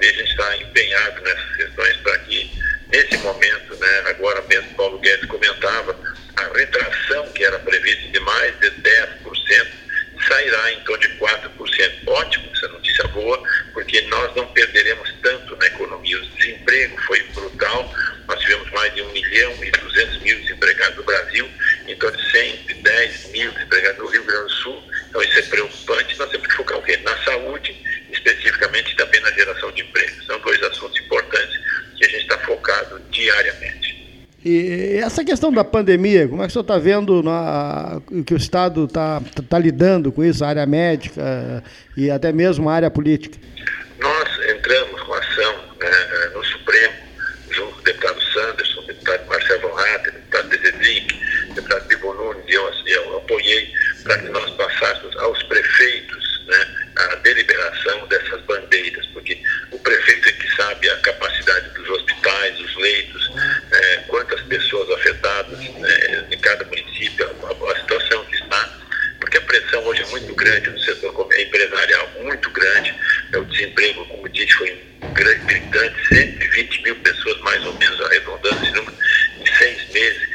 E a gente está empenhado nessas questões para que, nesse momento, né, agora mesmo Paulo Guedes comentava, a retração que era prevista de mais de 10% sairá em torno de 4%. Ótimo, essa notícia boa, porque nós não perderemos tanto na economia. O desemprego foi brutal, nós tivemos mais de 1 milhão e 200 mil desempregados no Brasil, em torno de 110 mil desempregados no Rio Grande do Sul. Então isso é preocupante. Nós temos que focar o quê? Na saúde, especificamente também na geração de emprego. São dois assuntos importantes que a gente está focado diariamente. E essa questão da pandemia, como é que o senhor está vendo na, que o Estado está tá lidando com isso, a área médica e até mesmo a área política? Nós entramos com ação né, no Supremo, junto com o deputado Sanderson, deputado Marcelo Hatter, deputado Dezezic, deputado Bibo Nunes, eu, eu apoiei para que nós passássemos aos prefeitos né, a deliberação dessas bandeiras, porque o prefeito é que sabe a capacidade dos hospitais, os leitos, é, quantas pessoas afetadas né, em cada município, a, a, situação que está, porque a pressão hoje é muito grande no setor empresarial, muito grande, é, o desemprego, como disse, foi grande, gritante, 120 mil pessoas mais ou menos arredondando esse número em seis meses, quer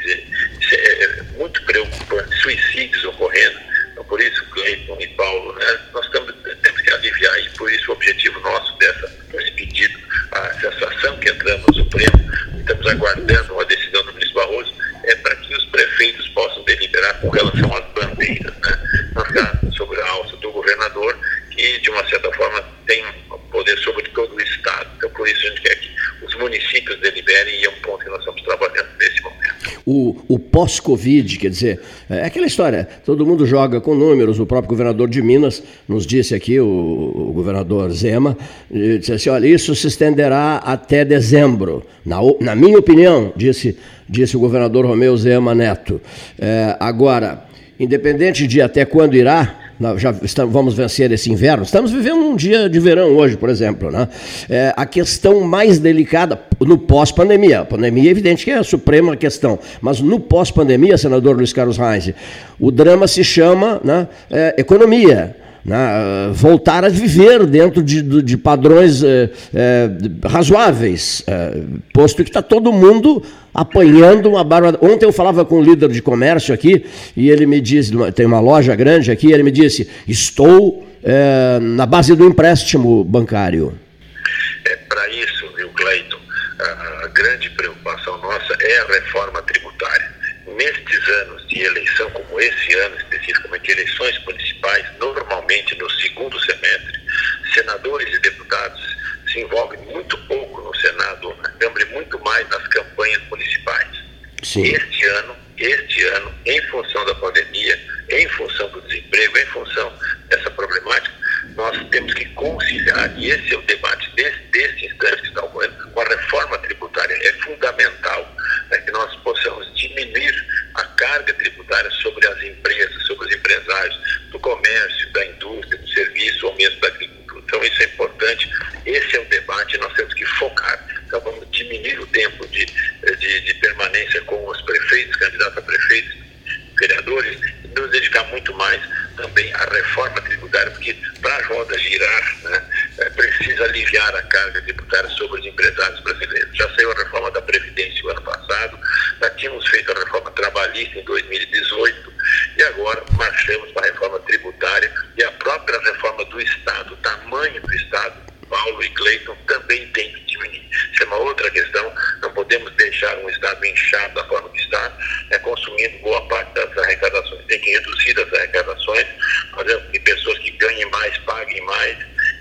dizer, é, é muito preocupante, suicídios ocorrendo, então por isso, Cleiton e Paulo, né, nós estamos, temos que aliviar e por isso o objetivo nosso dessa, desse pedido, a sensação que entramos no Supremo, estamos aguardando uma decisão do ministro Barroso, é para que os prefeitos possam deliberar com relação às bandeiras, né? Não ficar sobre a alça do governador, que de uma certa forma tem poder sobre todo o Estado. Então por isso a gente quer que os municípios deliberem e é um ponto que nós estamos trabalhando nesse momento. O, o pós-Covid, quer dizer, é aquela história, todo mundo joga com números, o próprio governador de Minas nos disse aqui, o, o governador Zema, disse assim, olha, isso se estenderá até dezembro. Na, na minha opinião, disse, disse o governador Romeu Zema Neto. É, agora, independente de até quando irá, já estamos, vamos vencer esse inverno. Estamos vivendo um dia de verão hoje, por exemplo. Né? É, a questão mais delicada no pós-pandemia. A pandemia é evidente que é a suprema questão, mas no pós-pandemia, senador Luiz Carlos Reis, o drama se chama né, é, economia. Né, voltar a viver dentro de, de padrões é, é, razoáveis, é, posto que está todo mundo apanhando uma barba. Ontem eu falava com um líder de comércio aqui e ele me disse, tem uma loja grande aqui, ele me disse, estou na base do empréstimo bancário. É para isso, viu, Cleiton, a grande preocupação nossa é a reforma tributária. Nestes anos de eleição, como esse ano especificamente, eleições municipais, normalmente no segundo semestre, senadores e deputados se envolvem muito pouco no Senado, na Câmara muito mais nas campanhas municipais. Sim. Este ano, este ano, em função da pandemia, em função do desemprego, em função dessa problemática, nós temos que conciliar, e esse é o debate desse, desse instante com a reforma tributária. É fundamental né, que nós possamos diminuir a carga tributária sobre as empresas, sobre os empresários, do comércio, da indústria, do serviço ou mesmo da agricultura. Então isso é importante, esse é o debate, nós temos que focar. Então vamos diminuir o tempo de, de, de permanência com os prefeitos, candidatos a prefeitos, vereadores, e nos dedicar muito mais também à reforma tributária, porque para a roda girar, né, é, precisa aliviar a carga tributária sobre os empresários brasileiros. Já saiu a reforma da Previdência o ano passado, já tínhamos feito a reforma trabalhista em 2018 e agora marchamos para a reforma tributária e a própria reforma do Estado, o tamanho do Estado, Paulo e Cleiton também tem que diminuir. Isso é uma outra questão. Não podemos deixar um Estado inchado da forma que está, é, consumindo boa parte das arrecadações. Tem que reduzir as arrecadações, fazendo com que pessoas que ganhem mais paguem mais.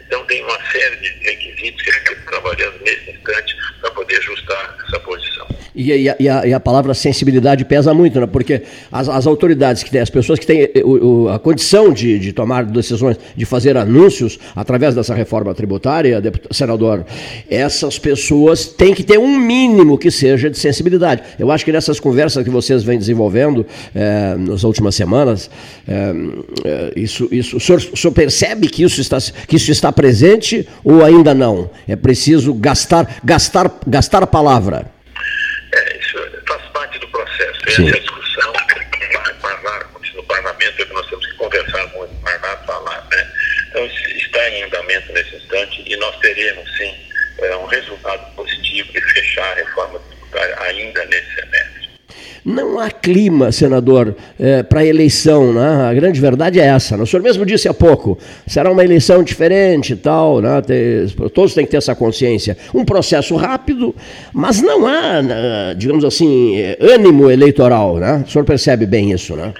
Então, tem uma série de requisitos que estamos trabalhando nesse instante para poder ajustar essa posição. E, e, a, e, a, e, a, palavra sensibilidade pesa muito, né? porque as, as autoridades que têm, as pessoas que têm eh, o, o, a condição de, de, tomar decisões, de fazer anúncios através dessa reforma tributária, senador, essas pessoas têm que ter um mínimo que seja de sensibilidade. Eu acho que nessas conversas que vocês vêm desenvolvendo é, nas últimas semanas, é, isso, isso, o, senhor, o senhor percebe que isso, está, que isso está presente ou ainda não? É preciso gastar, gastar, gastar a palavra. É, isso faz parte do processo. Sim. Essa é discussão no parlamento é que nós temos que conversar muito, nada falar. Né? Então, está em andamento nesse instante e nós teremos, sim, é, um resultado positivo de fechar a reforma tributária ainda nesse semestre. Não há clima, senador, é, para eleição, né? A grande verdade é essa. Né? O senhor mesmo disse há pouco, será uma eleição diferente e tal, né? todos têm que ter essa consciência. Um processo rápido, mas não há, né, digamos assim, ânimo eleitoral, né? O senhor percebe bem isso, né?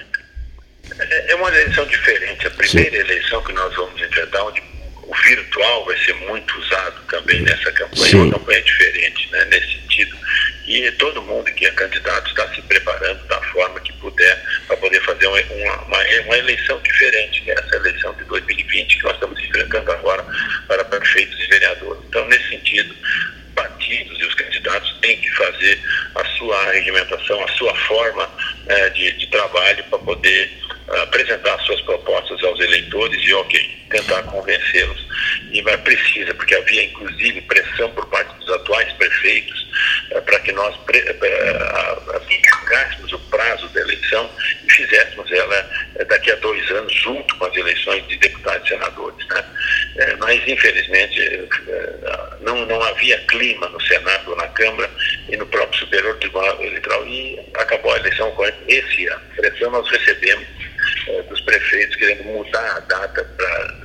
É, é uma eleição diferente. A primeira Sim. eleição que nós vamos enfrentar, onde o virtual vai ser muito usado também nessa campanha, Sim. uma campanha diferente, né? Nesse sentido e todo mundo que é candidato está se preparando da forma que puder para poder fazer uma, uma, uma, eleição diferente, é essa eleição de 2020 que nós estamos enfrentando agora para prefeitos e vereadores. Então, nesse sentido, partidos e os candidatos têm que fazer a sua regimentação, a sua forma é, de, de trabalho para poder apresentar suas propostas aos eleitores e, ok, tentar convencê-los. E mas precisa, porque havia inclusive pressão por parte dos atuais prefeitos é, para que nós aplicarmos o prazo da eleição e fizéssemos ela é, daqui a dois anos, junto com as eleições de deputados e senadores. Né? É, mas, infelizmente, não, não havia clima no Senado ou na Câmara e no próprio Superior Tribunal Eleitoral e acabou a eleição com esse ano. Pressão nós recebemos é, dos prefeitos querendo mudar a data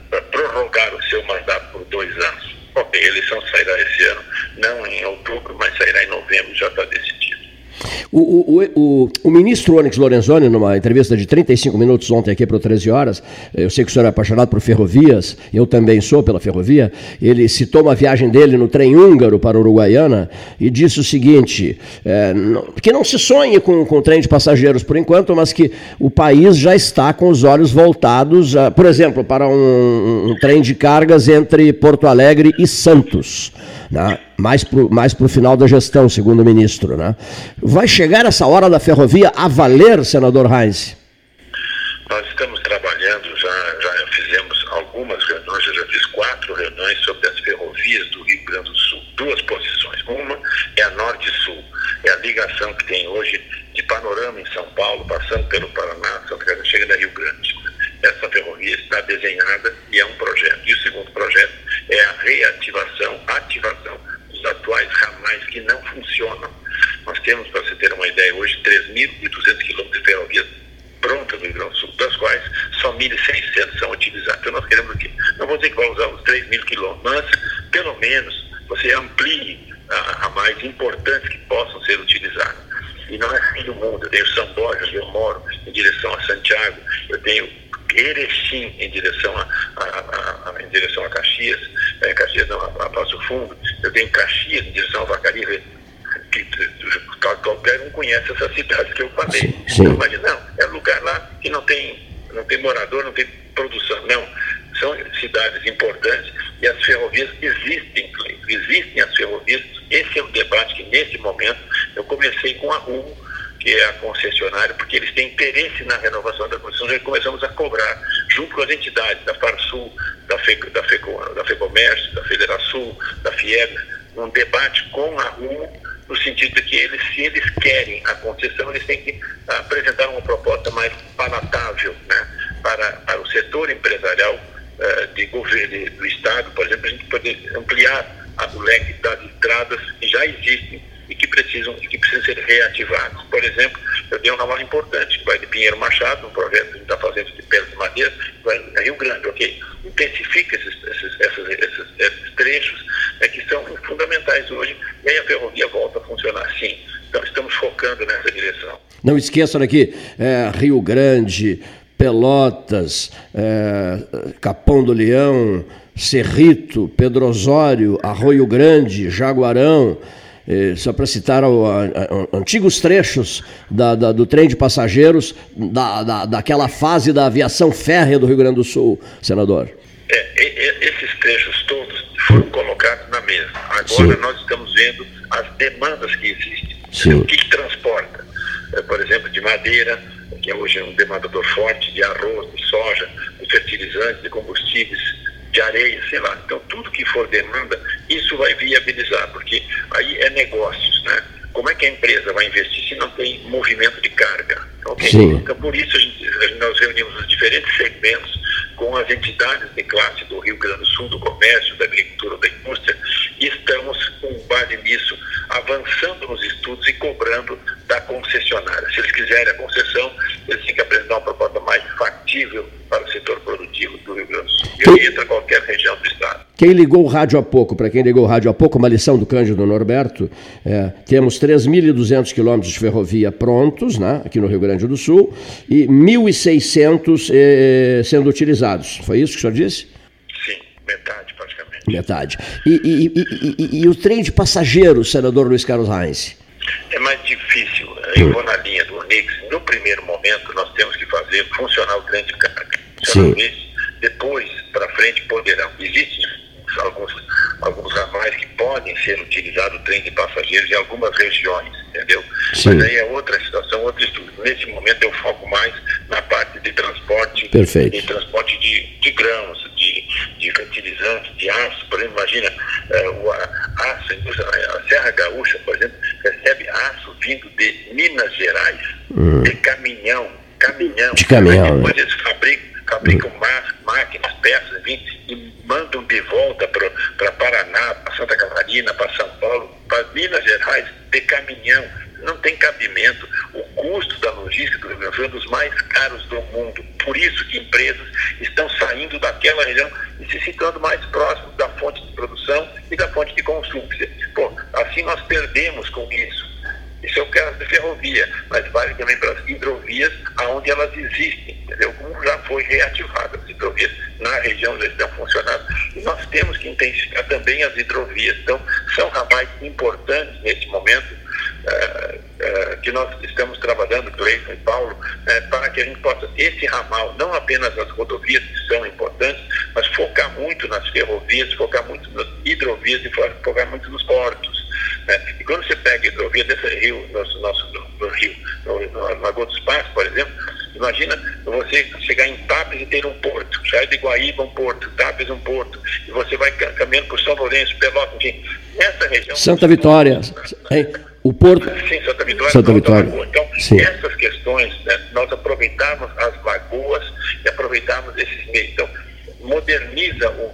para prorrogar o seu mandato por dois anos. Ok, a eleição sairá esse ano, não em outubro, mas sairá em novembro, já está decidido. O, o, o, o, ministro Onyx Lorenzoni, numa entrevista de 35 minutos ontem aqui para o 13 horas, eu sei que o senhor é apaixonado por ferrovias, eu também sou pela ferrovia, ele citou uma viagem dele no trem húngaro para Uruguaiana e disse o seguinte, é, que não se sonhe com, o trem de passageiros por enquanto, mas que o país já está com os olhos voltados, a, por exemplo, para um, um, um trem de cargas entre Porto Alegre e Santos né? Mais para o mais final da gestão, segundo o ministro. Né? Vai chegar essa hora da ferrovia a valer, senador Heinz? Nós estamos trabalhando, já, já fizemos algumas reuniões, eu já fiz quatro reuniões sobre as ferrovias do Rio Grande do Sul. Duas posições. Uma é a Norte-Sul, é a ligação que tem hoje de Panorama em São Paulo, passando pelo Paraná, Santa Catarina, chega a Rio Grande. Essa ferrovia está desenhada e é um projeto. E o segundo projeto é a reativação, ativação atuais ramais que não funcionam. Nós temos, para você ter uma ideia, hoje 3.200 quilômetros de ferrovias prontas no Rio Grande do Sul, das quais só 1.600 são utilizadas. Então nós queremos o quê? Não vou dizer que vai usar os 3.000 quilômetros, mas pelo menos você amplie a, a mais importantes que possam ser utilizadas. E não é fim do mundo. Eu tenho São Borja, eu moro em direção a Santiago, eu tenho Erechim em direção a, a, a, a, em direção a Caxias, é, Caxias não, a, Passo Fundo, eu tenho Caxias em direção a Vacaria, que, qualquer um conhece essas cidades que eu falei. Sim. Então, mas não, é lugar lá que não tem, não tem morador, não tem produção. Não, são cidades importantes e as ferrovias existem, existem as ferrovias. Esse é o debate que nesse momento eu comecei com a Rumo, que é a concessionária, porque eles têm interesse na renovação da concessão, e começamos a cobrar, junto com as entidades da Farsul, da, Fe, da, da FEComércio, da Federação, da FIEB, um debate com a RUMO, no sentido de que eles, se eles querem a concessão, eles têm que apresentar uma proposta mais palatável né, para, para o setor empresarial uh, de governo do Estado, por exemplo, a gente poder ampliar o leque das estradas que já existem e que precisam, que precisam ser reativados. Por exemplo, eu dei um ramal importante, que vai de Pinheiro Machado, um projeto que está fazendo de pedra de madeira, vai a Rio Grande, ok? Intensifica esses, esses, esses, esses, esses trechos né, que são fundamentais hoje, e aí a ferrovia volta a funcionar sim. Então estamos focando nessa direção. Não esqueçam aqui, é, Rio Grande, Pelotas, é, Capão do Leão, Cerrito, Pedro Osório, Arroio Grande, Jaguarão, eh, só para citar o, a, a, antigos trechos da, da, do trem de passageiros da, da, daquela fase da aviação férrea do Rio Grande do Sul, senador. É, esses trechos todos foram colocados na mesa. Agora Sim. nós estamos vendo as demandas que existem. Sim. O que, que transporta? É, por exemplo, de madeira, que hoje é um demandador forte, de arroz, de soja, de fertilizantes, de combustíveis, de areia, sei lá. Então, tudo que for demanda, isso vai viabilizar, porque aí é negócios, né? Como é que a empresa vai investir se não tem movimento de carga? Okay? Então, por isso, a gente, nós reunimos os diferentes segmentos com as entidades de classe do Rio Grande do Sul, do comércio, da agricultura, da indústria, E estamos, com base nisso, avançando nos estudos e cobrando da concessionária. Se eles quiserem a concessão, eles têm que apresentar uma proposta mais factível para o setor produtivo do Rio Grande do Sul. E aí entra qualquer região do estado. Quem ligou o rádio há pouco, para quem ligou o rádio há pouco, uma lição do Cândido Norberto, é, temos 3.200 quilômetros de ferrovia prontos, né, aqui no Rio Grande do Sul, e 1.600 eh, sendo utilizados. Foi isso que o senhor disse? Sim, metade praticamente. Metade. E, e, e, e, e o trem de passageiros, senador Luiz Carlos Reis? É mais vou na linha do Onix. No primeiro momento, nós temos que fazer funcionar o trem de carga. Sim. Depois, para frente, poderão. Existem alguns, alguns ramais que podem ser utilizados o trem de passageiros em algumas regiões, entendeu? Sim. Mas aí é outra situação, outro estudo. Nesse momento eu foco mais na parte de transporte, Perfeito. de transporte de, de grãos, de, de fertilizantes, de aço. Por exemplo, imagina eh, o a- aço, a Serra Gaúcha, por exemplo, recebe aço vindo de Minas Gerais, Hum. de caminhão, caminhão. De caminhão, Aí depois né? eles fabricam, fabricam má- máquinas, peças, enfim, e mandam de volta para Paraná, para Santa Catarina, para São Paulo, para Minas Gerais, de caminhão. Não tem cabimento. O custo da logística do Rio Grande do Sul é dos mais caros do mundo. Por isso que empresas estão saindo daquela região e se situando mais próximo da fonte de produção e da fonte de consumo. Pô, assim nós perdemos com isso. Isso é o caso da ferrovia, mas vale também para as hidrovias, aonde elas existem, entendeu? Como já foi reativada as hidrovias na região já estão funcionando. E nós temos que intensificar também as hidrovias. Então, são ramais importantes nesse momento, eh, eh, que nós estamos trabalhando, Cleiton e Paulo, eh, para que a gente possa, esse ramal, não apenas as rodovias que são importantes, mas focar muito nas ferrovias, focar muito nas hidrovias e fo- focar muito nos portos. Né? E quando você pega hidrovia desse rio, nosso, nosso no, rio, no, no Lagoa dos Passos, por exemplo, imagina você chegar em Tapes e ter um porto, sair de Guaíba um porto, Tapes um porto, e você vai ca- caminhando por São Lourenço, Pelotas, enfim, nessa região... Santa Vitória. hein? O Porto. Sim, Santa Vitória. Santa Vitória. Então, Sim. essas questões, né, nós aproveitarmos as lagoas e aproveitarmos esses meios. Então, moderniza o,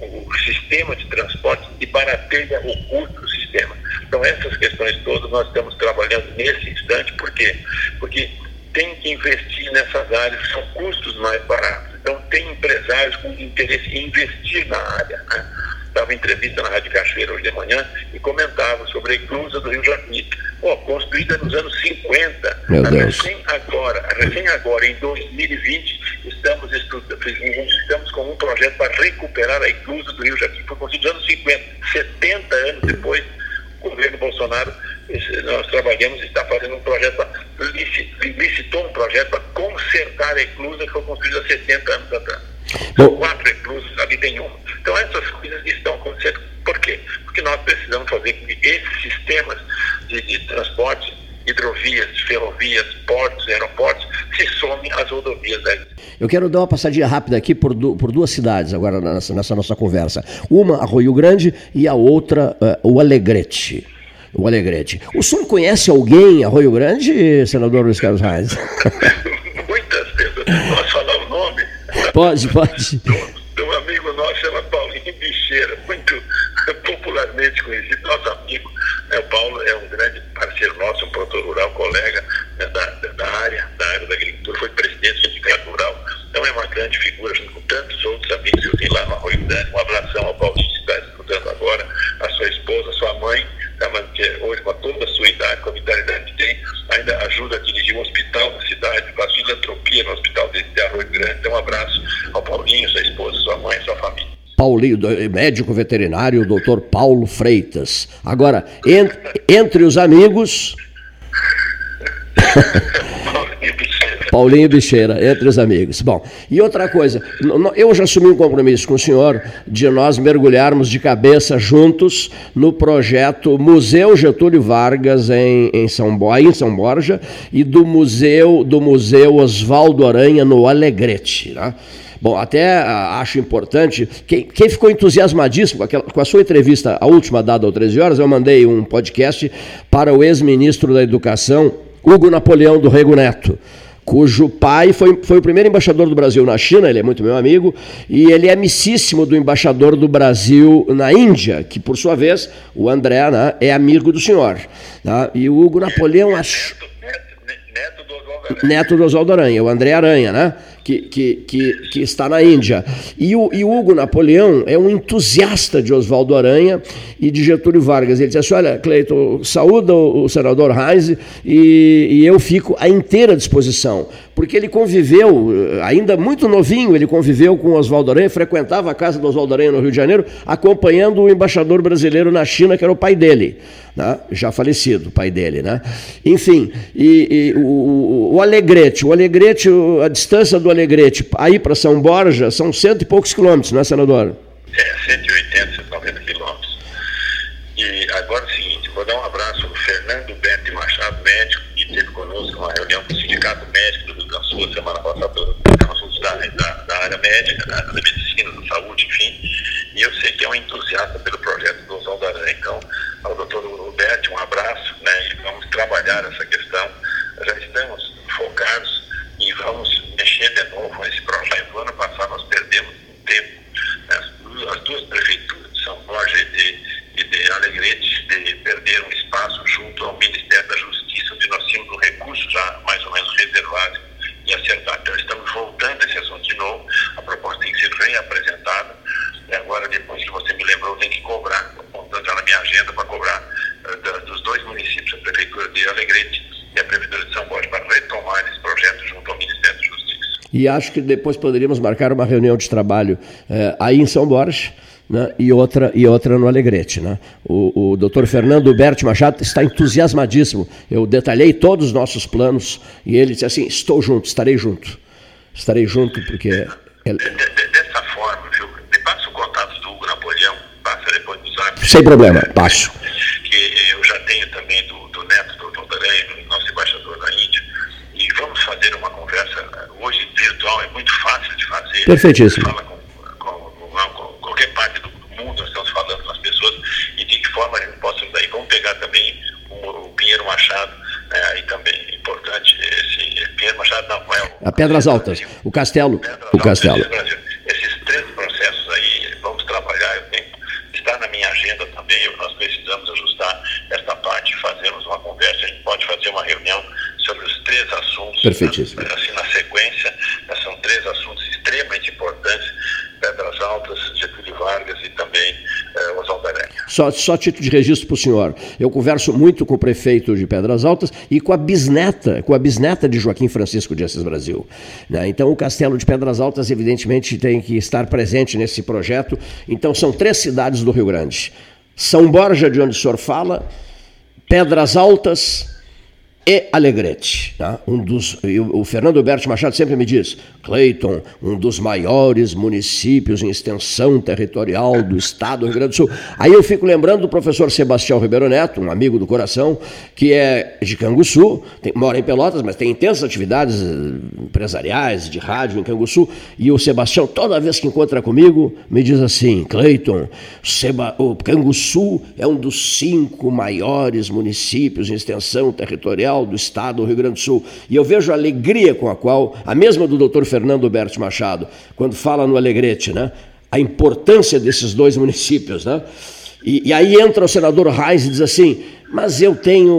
o- o sistema de transporte e barateia o custo do sistema. Então, essas questões todas nós estamos trabalhando nesse instante, por quê? Porque tem que investir nessas áreas, são custos mais baratos. Então, tem empresários com interesse em investir na área. Né? Estava em entrevista na Rádio Cachoeira hoje de manhã e comentava sobre a inclusa do Rio Janeiro. Pô, construída nos anos 50. Meu Deus. Recém agora, recém agora, em 2020, estamos estamos com um projeto para recuperar a inclusa do Rio Janeiro. Foi construído nos anos 50, 70 anos depois, o governo Bolsonaro, nós trabalhamos e está fazendo um projeto, licitou um projeto para consertar a inclusa que foi construída há 70 anos atrás. São quatro reclusas, ali tem uma. Então essas coisas estão acontecendo. Por quê? Porque nós precisamos fazer com que esses sistemas de, de transporte, hidrovias, ferrovias, portos, aeroportos, se somem às rodovias da Eu quero dar uma passadinha rápida aqui por, du- por duas cidades agora nessa, nessa nossa conversa. Uma, Arroio Grande, e a outra, eh, o Alegrete. O Alegrete. O senhor conhece alguém em Arroio Grande, senador Luiz Carlos Reis? Muitas pessoas. Posso falar o nome? pode, pode. de um amigo nosso chama Paulinho Bicheira, muito popularmente conhecido, nosso amigo. Né? O Paulo é um grande parceiro nosso, um produtor rural, colega né, da, da área, da área da agricultura, foi presidente do sindicato rural, então é uma grande figura, junto com tantos outros amigos que eu tenho lá no Arroio Grande. Um abração ao Paulinho que está escutando agora, a sua esposa, a sua mãe, tá, que hoje com toda a sua idade, com a vitalidade que tem, ainda ajuda a dirigir um hospital na cidade, faz filantropia no hospital de Arroio Grande. Então um abraço ao Paulinho, sua esposa, sua mãe, sua família. Paulinho, médico veterinário, doutor Paulo Freitas. Agora, en- entre os amigos. Paulinho Bicheira, entre os amigos. Bom, e outra coisa, eu já assumi um compromisso com o senhor de nós mergulharmos de cabeça juntos no projeto Museu Getúlio Vargas em, em, São, Bo- em São Borja e do Museu, do Museu Oswaldo Aranha no Alegrete. Né? Bom, até ah, acho importante, quem, quem ficou entusiasmadíssimo com, aquela- com a sua entrevista, a última dada ao 13 horas, eu mandei um podcast para o ex-ministro da Educação, Hugo Napoleão do Rego Neto, cujo pai foi, foi o primeiro embaixador do Brasil na China, ele é muito meu amigo, e ele é amicíssimo do embaixador do Brasil na Índia, que por sua vez, o André né, é amigo do senhor. Tá? E o Hugo Napoleão acho. Neto do Oswaldo Aranha, o André Aranha, né? Que, que, que, que, está na Índia. E o, e Hugo Napoleão é um entusiasta de Oswaldo Aranha e de Getúlio Vargas. Ele disse assim: Olha, Cleiton, saúda o, o senador Reis e, e eu fico à inteira disposição. Porque ele conviveu, ainda muito novinho, ele conviveu com Oswaldo Aranha, frequentava a casa do Oswaldo Aranha no Rio de Janeiro, acompanhando o embaixador brasileiro na China, que era o pai dele. Né? já falecido, o pai dele. Né? Enfim, e, e o, o, Alegrete, o Alegrete, a distância do Alegrete aí para São Borja são cento e poucos quilômetros, não é, senador? É, 180, 190 quilômetros. E agora é o seguinte, vou dar um abraço ao Fernando Bento Machado, médico, que esteve conosco numa reunião com Sul semana passada, assuntos da, da, da, área médica, da, da medicina, da saúde, enfim. E eu sei que é um entusiasta pelo projeto do Oswaldo Aranha. Então, ao doutor Roberto, um abraço, né? E vamos trabalhar essa questão. Já estamos focados e vamos mexer de novo nesse projeto. ano passado nós perdemos um tempo, né? as duas prefeituras de São Borja e de, e de Alegrete de, perderam espaço junto ao Ministério da Justiça, onde nós tínhamos um recurso já mais ou menos reservado e acertado. Então estamos voltando a esse assunto de novo, a proposta tem que ser reapresentada. E agora, depois que você me lembrou, tem que cobrar, apontando já na minha agenda para cobrar uh, dos dois municípios, a Prefeitura de Alegrete e a Prefeitura de São Borja, para retomar esse projeto junto ao Ministério da Justiça. E acho que depois poderíamos marcar uma reunião de trabalho eh, aí em São Borges. Né, e, outra, e outra no Alegrete. Né? O, o doutor Fernando Berti Machado está entusiasmadíssimo. Eu detalhei todos os nossos planos e ele disse assim: estou junto, estarei junto. Estarei junto porque. Ele... Dessa forma, viu? Me passa o contato do Hugo Napoleão, passa depois do zap. Sem problema, passo. Que eu já tenho também do, do neto do Valdarém, nosso embaixador na Índia vamos fazer uma conversa hoje virtual, é muito fácil de fazer. Perfeitíssimo. Fala com, com, com, qualquer parte do mundo, nós estamos falando com as pessoas e de que forma a gente possa daí. Vamos pegar também o, o Pinheiro Machado, né, aí também é importante, esse Pinheiro Machado não é o, A Pedras Altas, o Castelo. Pedras o Castelo. Altas, esses três processos aí, vamos trabalhar, eu tenho, está na minha agenda também, nós precisamos ajustar esta parte, fazermos uma conversa, a gente pode fazer uma reunião sobre os três assuntos. Perfeitíssimo. Assim, na sequência, né, são três assuntos extremamente importantes, Pedras Altas, Getúlio Vargas e também eh, Oswaldo Aranha. Só, só título de registro para o senhor. Eu converso muito com o prefeito de Pedras Altas e com a bisneta, com a bisneta de Joaquim Francisco de Assis Brasil. Né? Então o Castelo de Pedras Altas, evidentemente, tem que estar presente nesse projeto. Então são três cidades do Rio Grande. São Borja, de onde o senhor fala, Pedras Altas e Alegrete. Tá? Um dos, o Fernando Berti Machado sempre me diz, Cleiton, um dos maiores municípios em extensão territorial do estado do Rio Grande do Sul. Aí eu fico lembrando do professor Sebastião Ribeiro Neto, um amigo do coração, que é de Canguçu, tem, mora em Pelotas, mas tem intensas atividades eh, empresariais, de rádio em Canguçu, e o Sebastião, toda vez que encontra comigo, me diz assim, Cleiton, o Canguçu é um dos cinco maiores municípios em extensão territorial do Estado do Rio Grande do Sul. E eu vejo a alegria com a qual, a mesma do doutor Fernando Berto Machado, quando fala no Alegrete, né? a importância desses dois municípios. Né? E, e aí entra o senador Reis e diz assim, mas eu tenho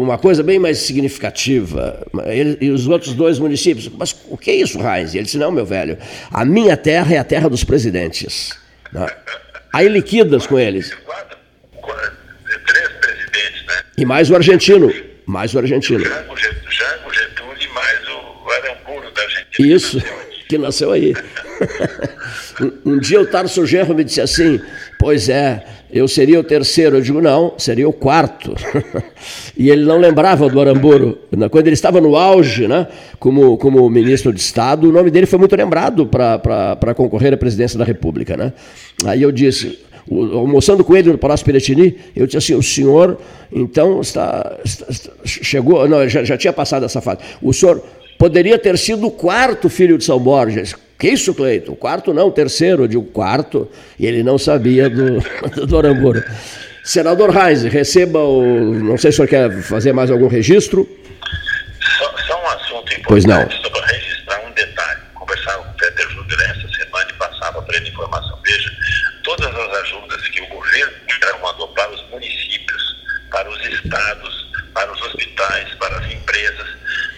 uma coisa bem mais significativa. Ele, e os outros dois municípios. Mas o que é isso, Reis? E ele disse: Não, meu velho, a minha terra é a terra dos presidentes. Né? Aí liquidas com eles. Três presidentes, né? E mais o argentino. Mais o argentino. Jango Getúlio e mais o Aramburo da Argentina. Isso, que nasceu aí. um, um dia o Tarso Genro me disse assim: Pois é, eu seria o terceiro. Eu digo: Não, seria o quarto. e ele não lembrava do Aramburo. Quando ele estava no auge, né, como, como ministro de Estado, o nome dele foi muito lembrado para concorrer à presidência da República. Né? Aí eu disse almoçando com ele no Palácio Piratini, eu disse assim, o senhor, então, está, está, chegou, não, já, já tinha passado essa fase, o senhor poderia ter sido o quarto filho de São Borges. Que isso, Cleito? O quarto não, o terceiro, eu digo quarto, e ele não sabia do, do Aramburu. Senador Reis, receba o. Não sei se o senhor quer fazer mais algum registro. Só, só um assunto importante. Pois não. Só para registrar um detalhe. Conversava com o Peter Júnior essa semana e passava para ele informação. Veja, todas as ajudas que o governo federal mandou para os municípios, para os estados, para os hospitais, para as empresas,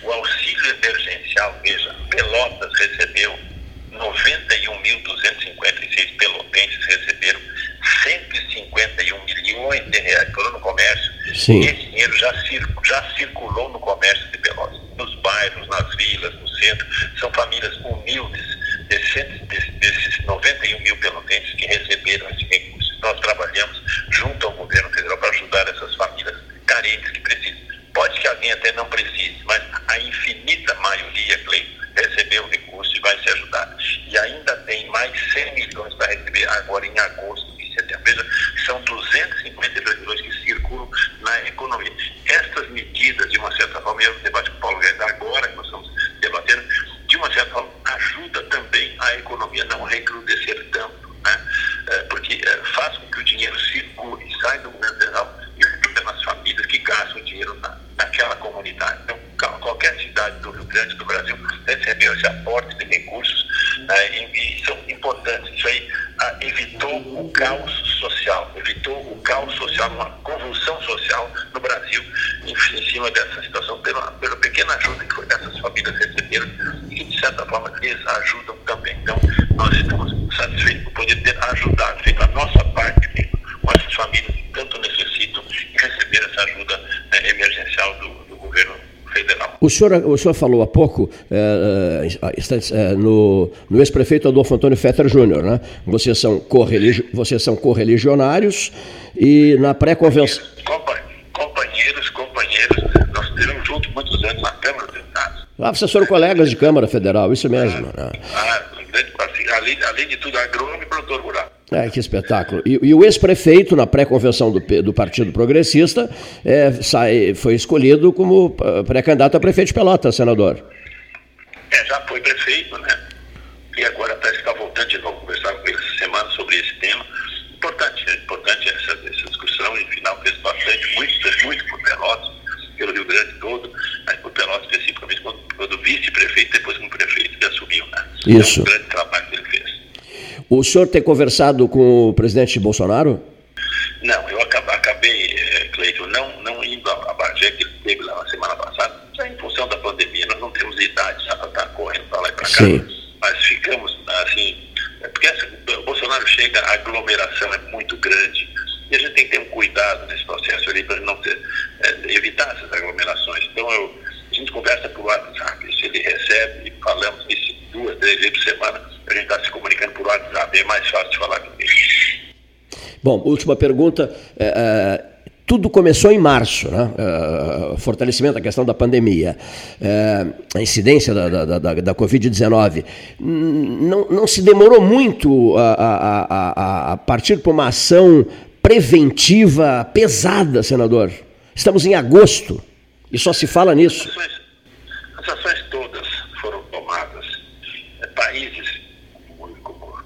o auxílio emergencial, veja, Pelotas recebeu 91.256 pelotenses receberam 151 milhões de reais. Foram no comércio. Sim. Esse dinheiro já, já circulou no comércio de Pelotas, nos bairros, nas vilas, no centro. São famílias humildes desses, desses 91 mil pelotenses que receberam esse recurso. Nós trabalhamos junto ao governo federal para ajudar essas famílias carentes que precisam. Pode que alguém até não precise, mas a infinita maioria, Cleiton, recebeu o recurso e vai ser ajudado. E ainda tem mais 100 milhões para receber agora em agosto e setembro. Veja, são 252 milhões que circulam na economia. Estas medidas, de uma certa forma, eu debate com o Paulo Guedes agora que nós estamos debatendo, de uma certa forma, ajuda também a economia não recrudescer tanto, né? É, porque é, faz com que o dinheiro circule, sai do governo federal e fica nas gastam dinheiro na, naquela comunidade. Então, qualquer cidade do Rio Grande do Brasil recebeu esse aporte de recursos né, e, e, são importantes. Isso aí ah, evitou o caos social, evitou o caos social, uma convulsão social no Brasil em, em cima dessa situação, pela, pela pequena ajuda que essas famílias receberam e que, de certa forma, eles ajudam também. Então, nós estamos satisfeitos por poder ter ajudado, feito a nossa parte com essas famílias que tanto necessitam e receber essa ajuda né, emergencial do, do governo federal. O senhor, o senhor falou há pouco é, é, no, no ex-prefeito Adolfo Antônio Fetter Júnior, né? Vocês são, correligi vocês são correligionários e na pré-convenção. Companheiros, companheiros, nós estivemos juntos muitos anos na Câmara dos Deputados. Ah, vocês foram colegas de Câmara Federal, isso mesmo. Ah, né? ah assim, além, além de tudo, agrônomo e produtor rural. É, que espetáculo. E, e o ex-prefeito, na pré-convenção do, do, Partido Progressista, é, sai, foi escolhido como pré-candidato a prefeito de Pelotas, senador. É, já foi prefeito, né? E agora parece que está voltando de novo, conversar com ele essa semana sobre esse tema. Importante, é importante essa, essa discussão, e final fez bastante, muito, fez muito por Pelotas, pelo Rio Grande todo, mas por Pelotas especificamente, quando, quando vice-prefeito, depois como prefeito que assumiu, né? Isso. É um grande trabalho que ele fez. O senhor tem conversado com o presidente Bolsonaro? Não, eu acabei, eh, Cleiton, não, não indo a Bagé, que ele esteve lá na semana passada, já em função da pandemia, nós não temos idade para estar correndo para lá e para cá. Sim. Mas ficamos, assim, porque essa, o Bolsonaro chega, a aglomeração é muito grande, e a gente tem que ter um cuidado nesse processo ali para não ter, é, evitar essas aglomerações. Então, eu, a gente conversa por WhatsApp, se ele recebe, falamos isso duas, três vezes por semana, a gente está se comunicando por WhatsApp, é mais fácil de falar com ele. Bom, última pergunta. É, é, tudo começou em março, né? É, fortalecimento da questão da pandemia, é, a incidência da, da, da, da Covid-19. Não, não se demorou muito a, a, a, a partir para uma ação preventiva pesada, senador. Estamos em agosto e só se fala nisso. As ações, as ações todas foram tomadas. Países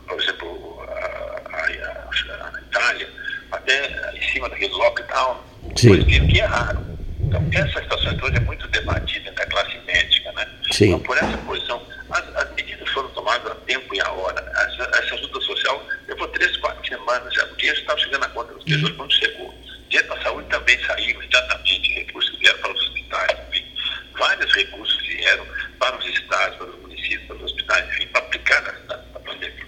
por exemplo, a, a, a, Itália, até em cima daquele lockdown, Sim. coisa que, que é raro. Então, essa situação toda é muito debatida entre a classe médica, né? Sim. Então, por essa posição, as, as, medidas foram tomadas a tempo e a hora. Essa, essa ajuda social levou três, quatro semanas já, porque já estava chegando a conta dos pessoas quando chegou. Dinheiro para a saúde também saiu imediatamente, recursos que vieram para os hospitais, enfim. Vários recursos vieram para os estados, para os municípios, para os hospitais, enfim, para aplicar na, na, na pandemia.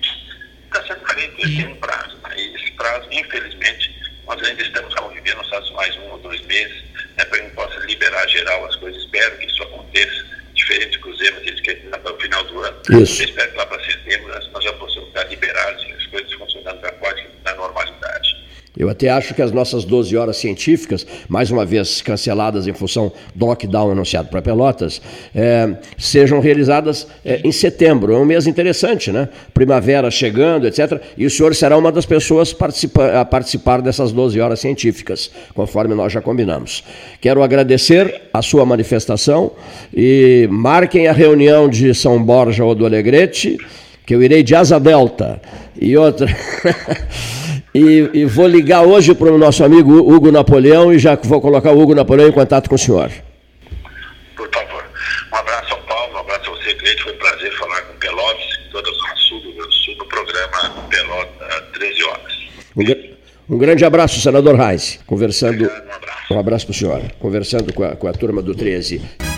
Está sendo feito, tem um prazo. Né? E esse prazo, infelizmente, nós ainda estamos convivendo mais um ou dois meses, né, para que a gente geral as coisas. Espero que isso aconteça, diferente do que os erros eles querem até o final do ano. Isso. Eu espero que lá para setembro nós já possamos estar liberados e as coisas funcionando quase na normalidade. Eu até acho que as nossas 12 horas científicas, mais uma vez canceladas em função do lockdown anunciado para Pelotas, é, sejam realizadas é, em setembro. É um mês interessante, né? Primavera chegando, etc. E o senhor será uma das pessoas participa a participar dessas 12 horas científicas, conforme nós já combinamos. Quero agradecer a sua manifestação e marquem a reunião de São Borja ou do Alegrete, que eu irei de Asa Delta. E outra. E, e, vou ligar hoje para o nosso amigo Hugo Napoleão e já vou colocar o Hugo Napoleão em contato com o senhor. Por favor. Um abraço ao Paulo, um abraço a você, cliente. Foi um prazer falar com Pelotas e toda a sua sul do Rio Sul no programa Pelotas 13 Horas. Um, gr um, grande abraço, senador Reis. Conversando. Obrigado, um abraço. Um abraço para o senhor. Conversando com a, com a turma do 13.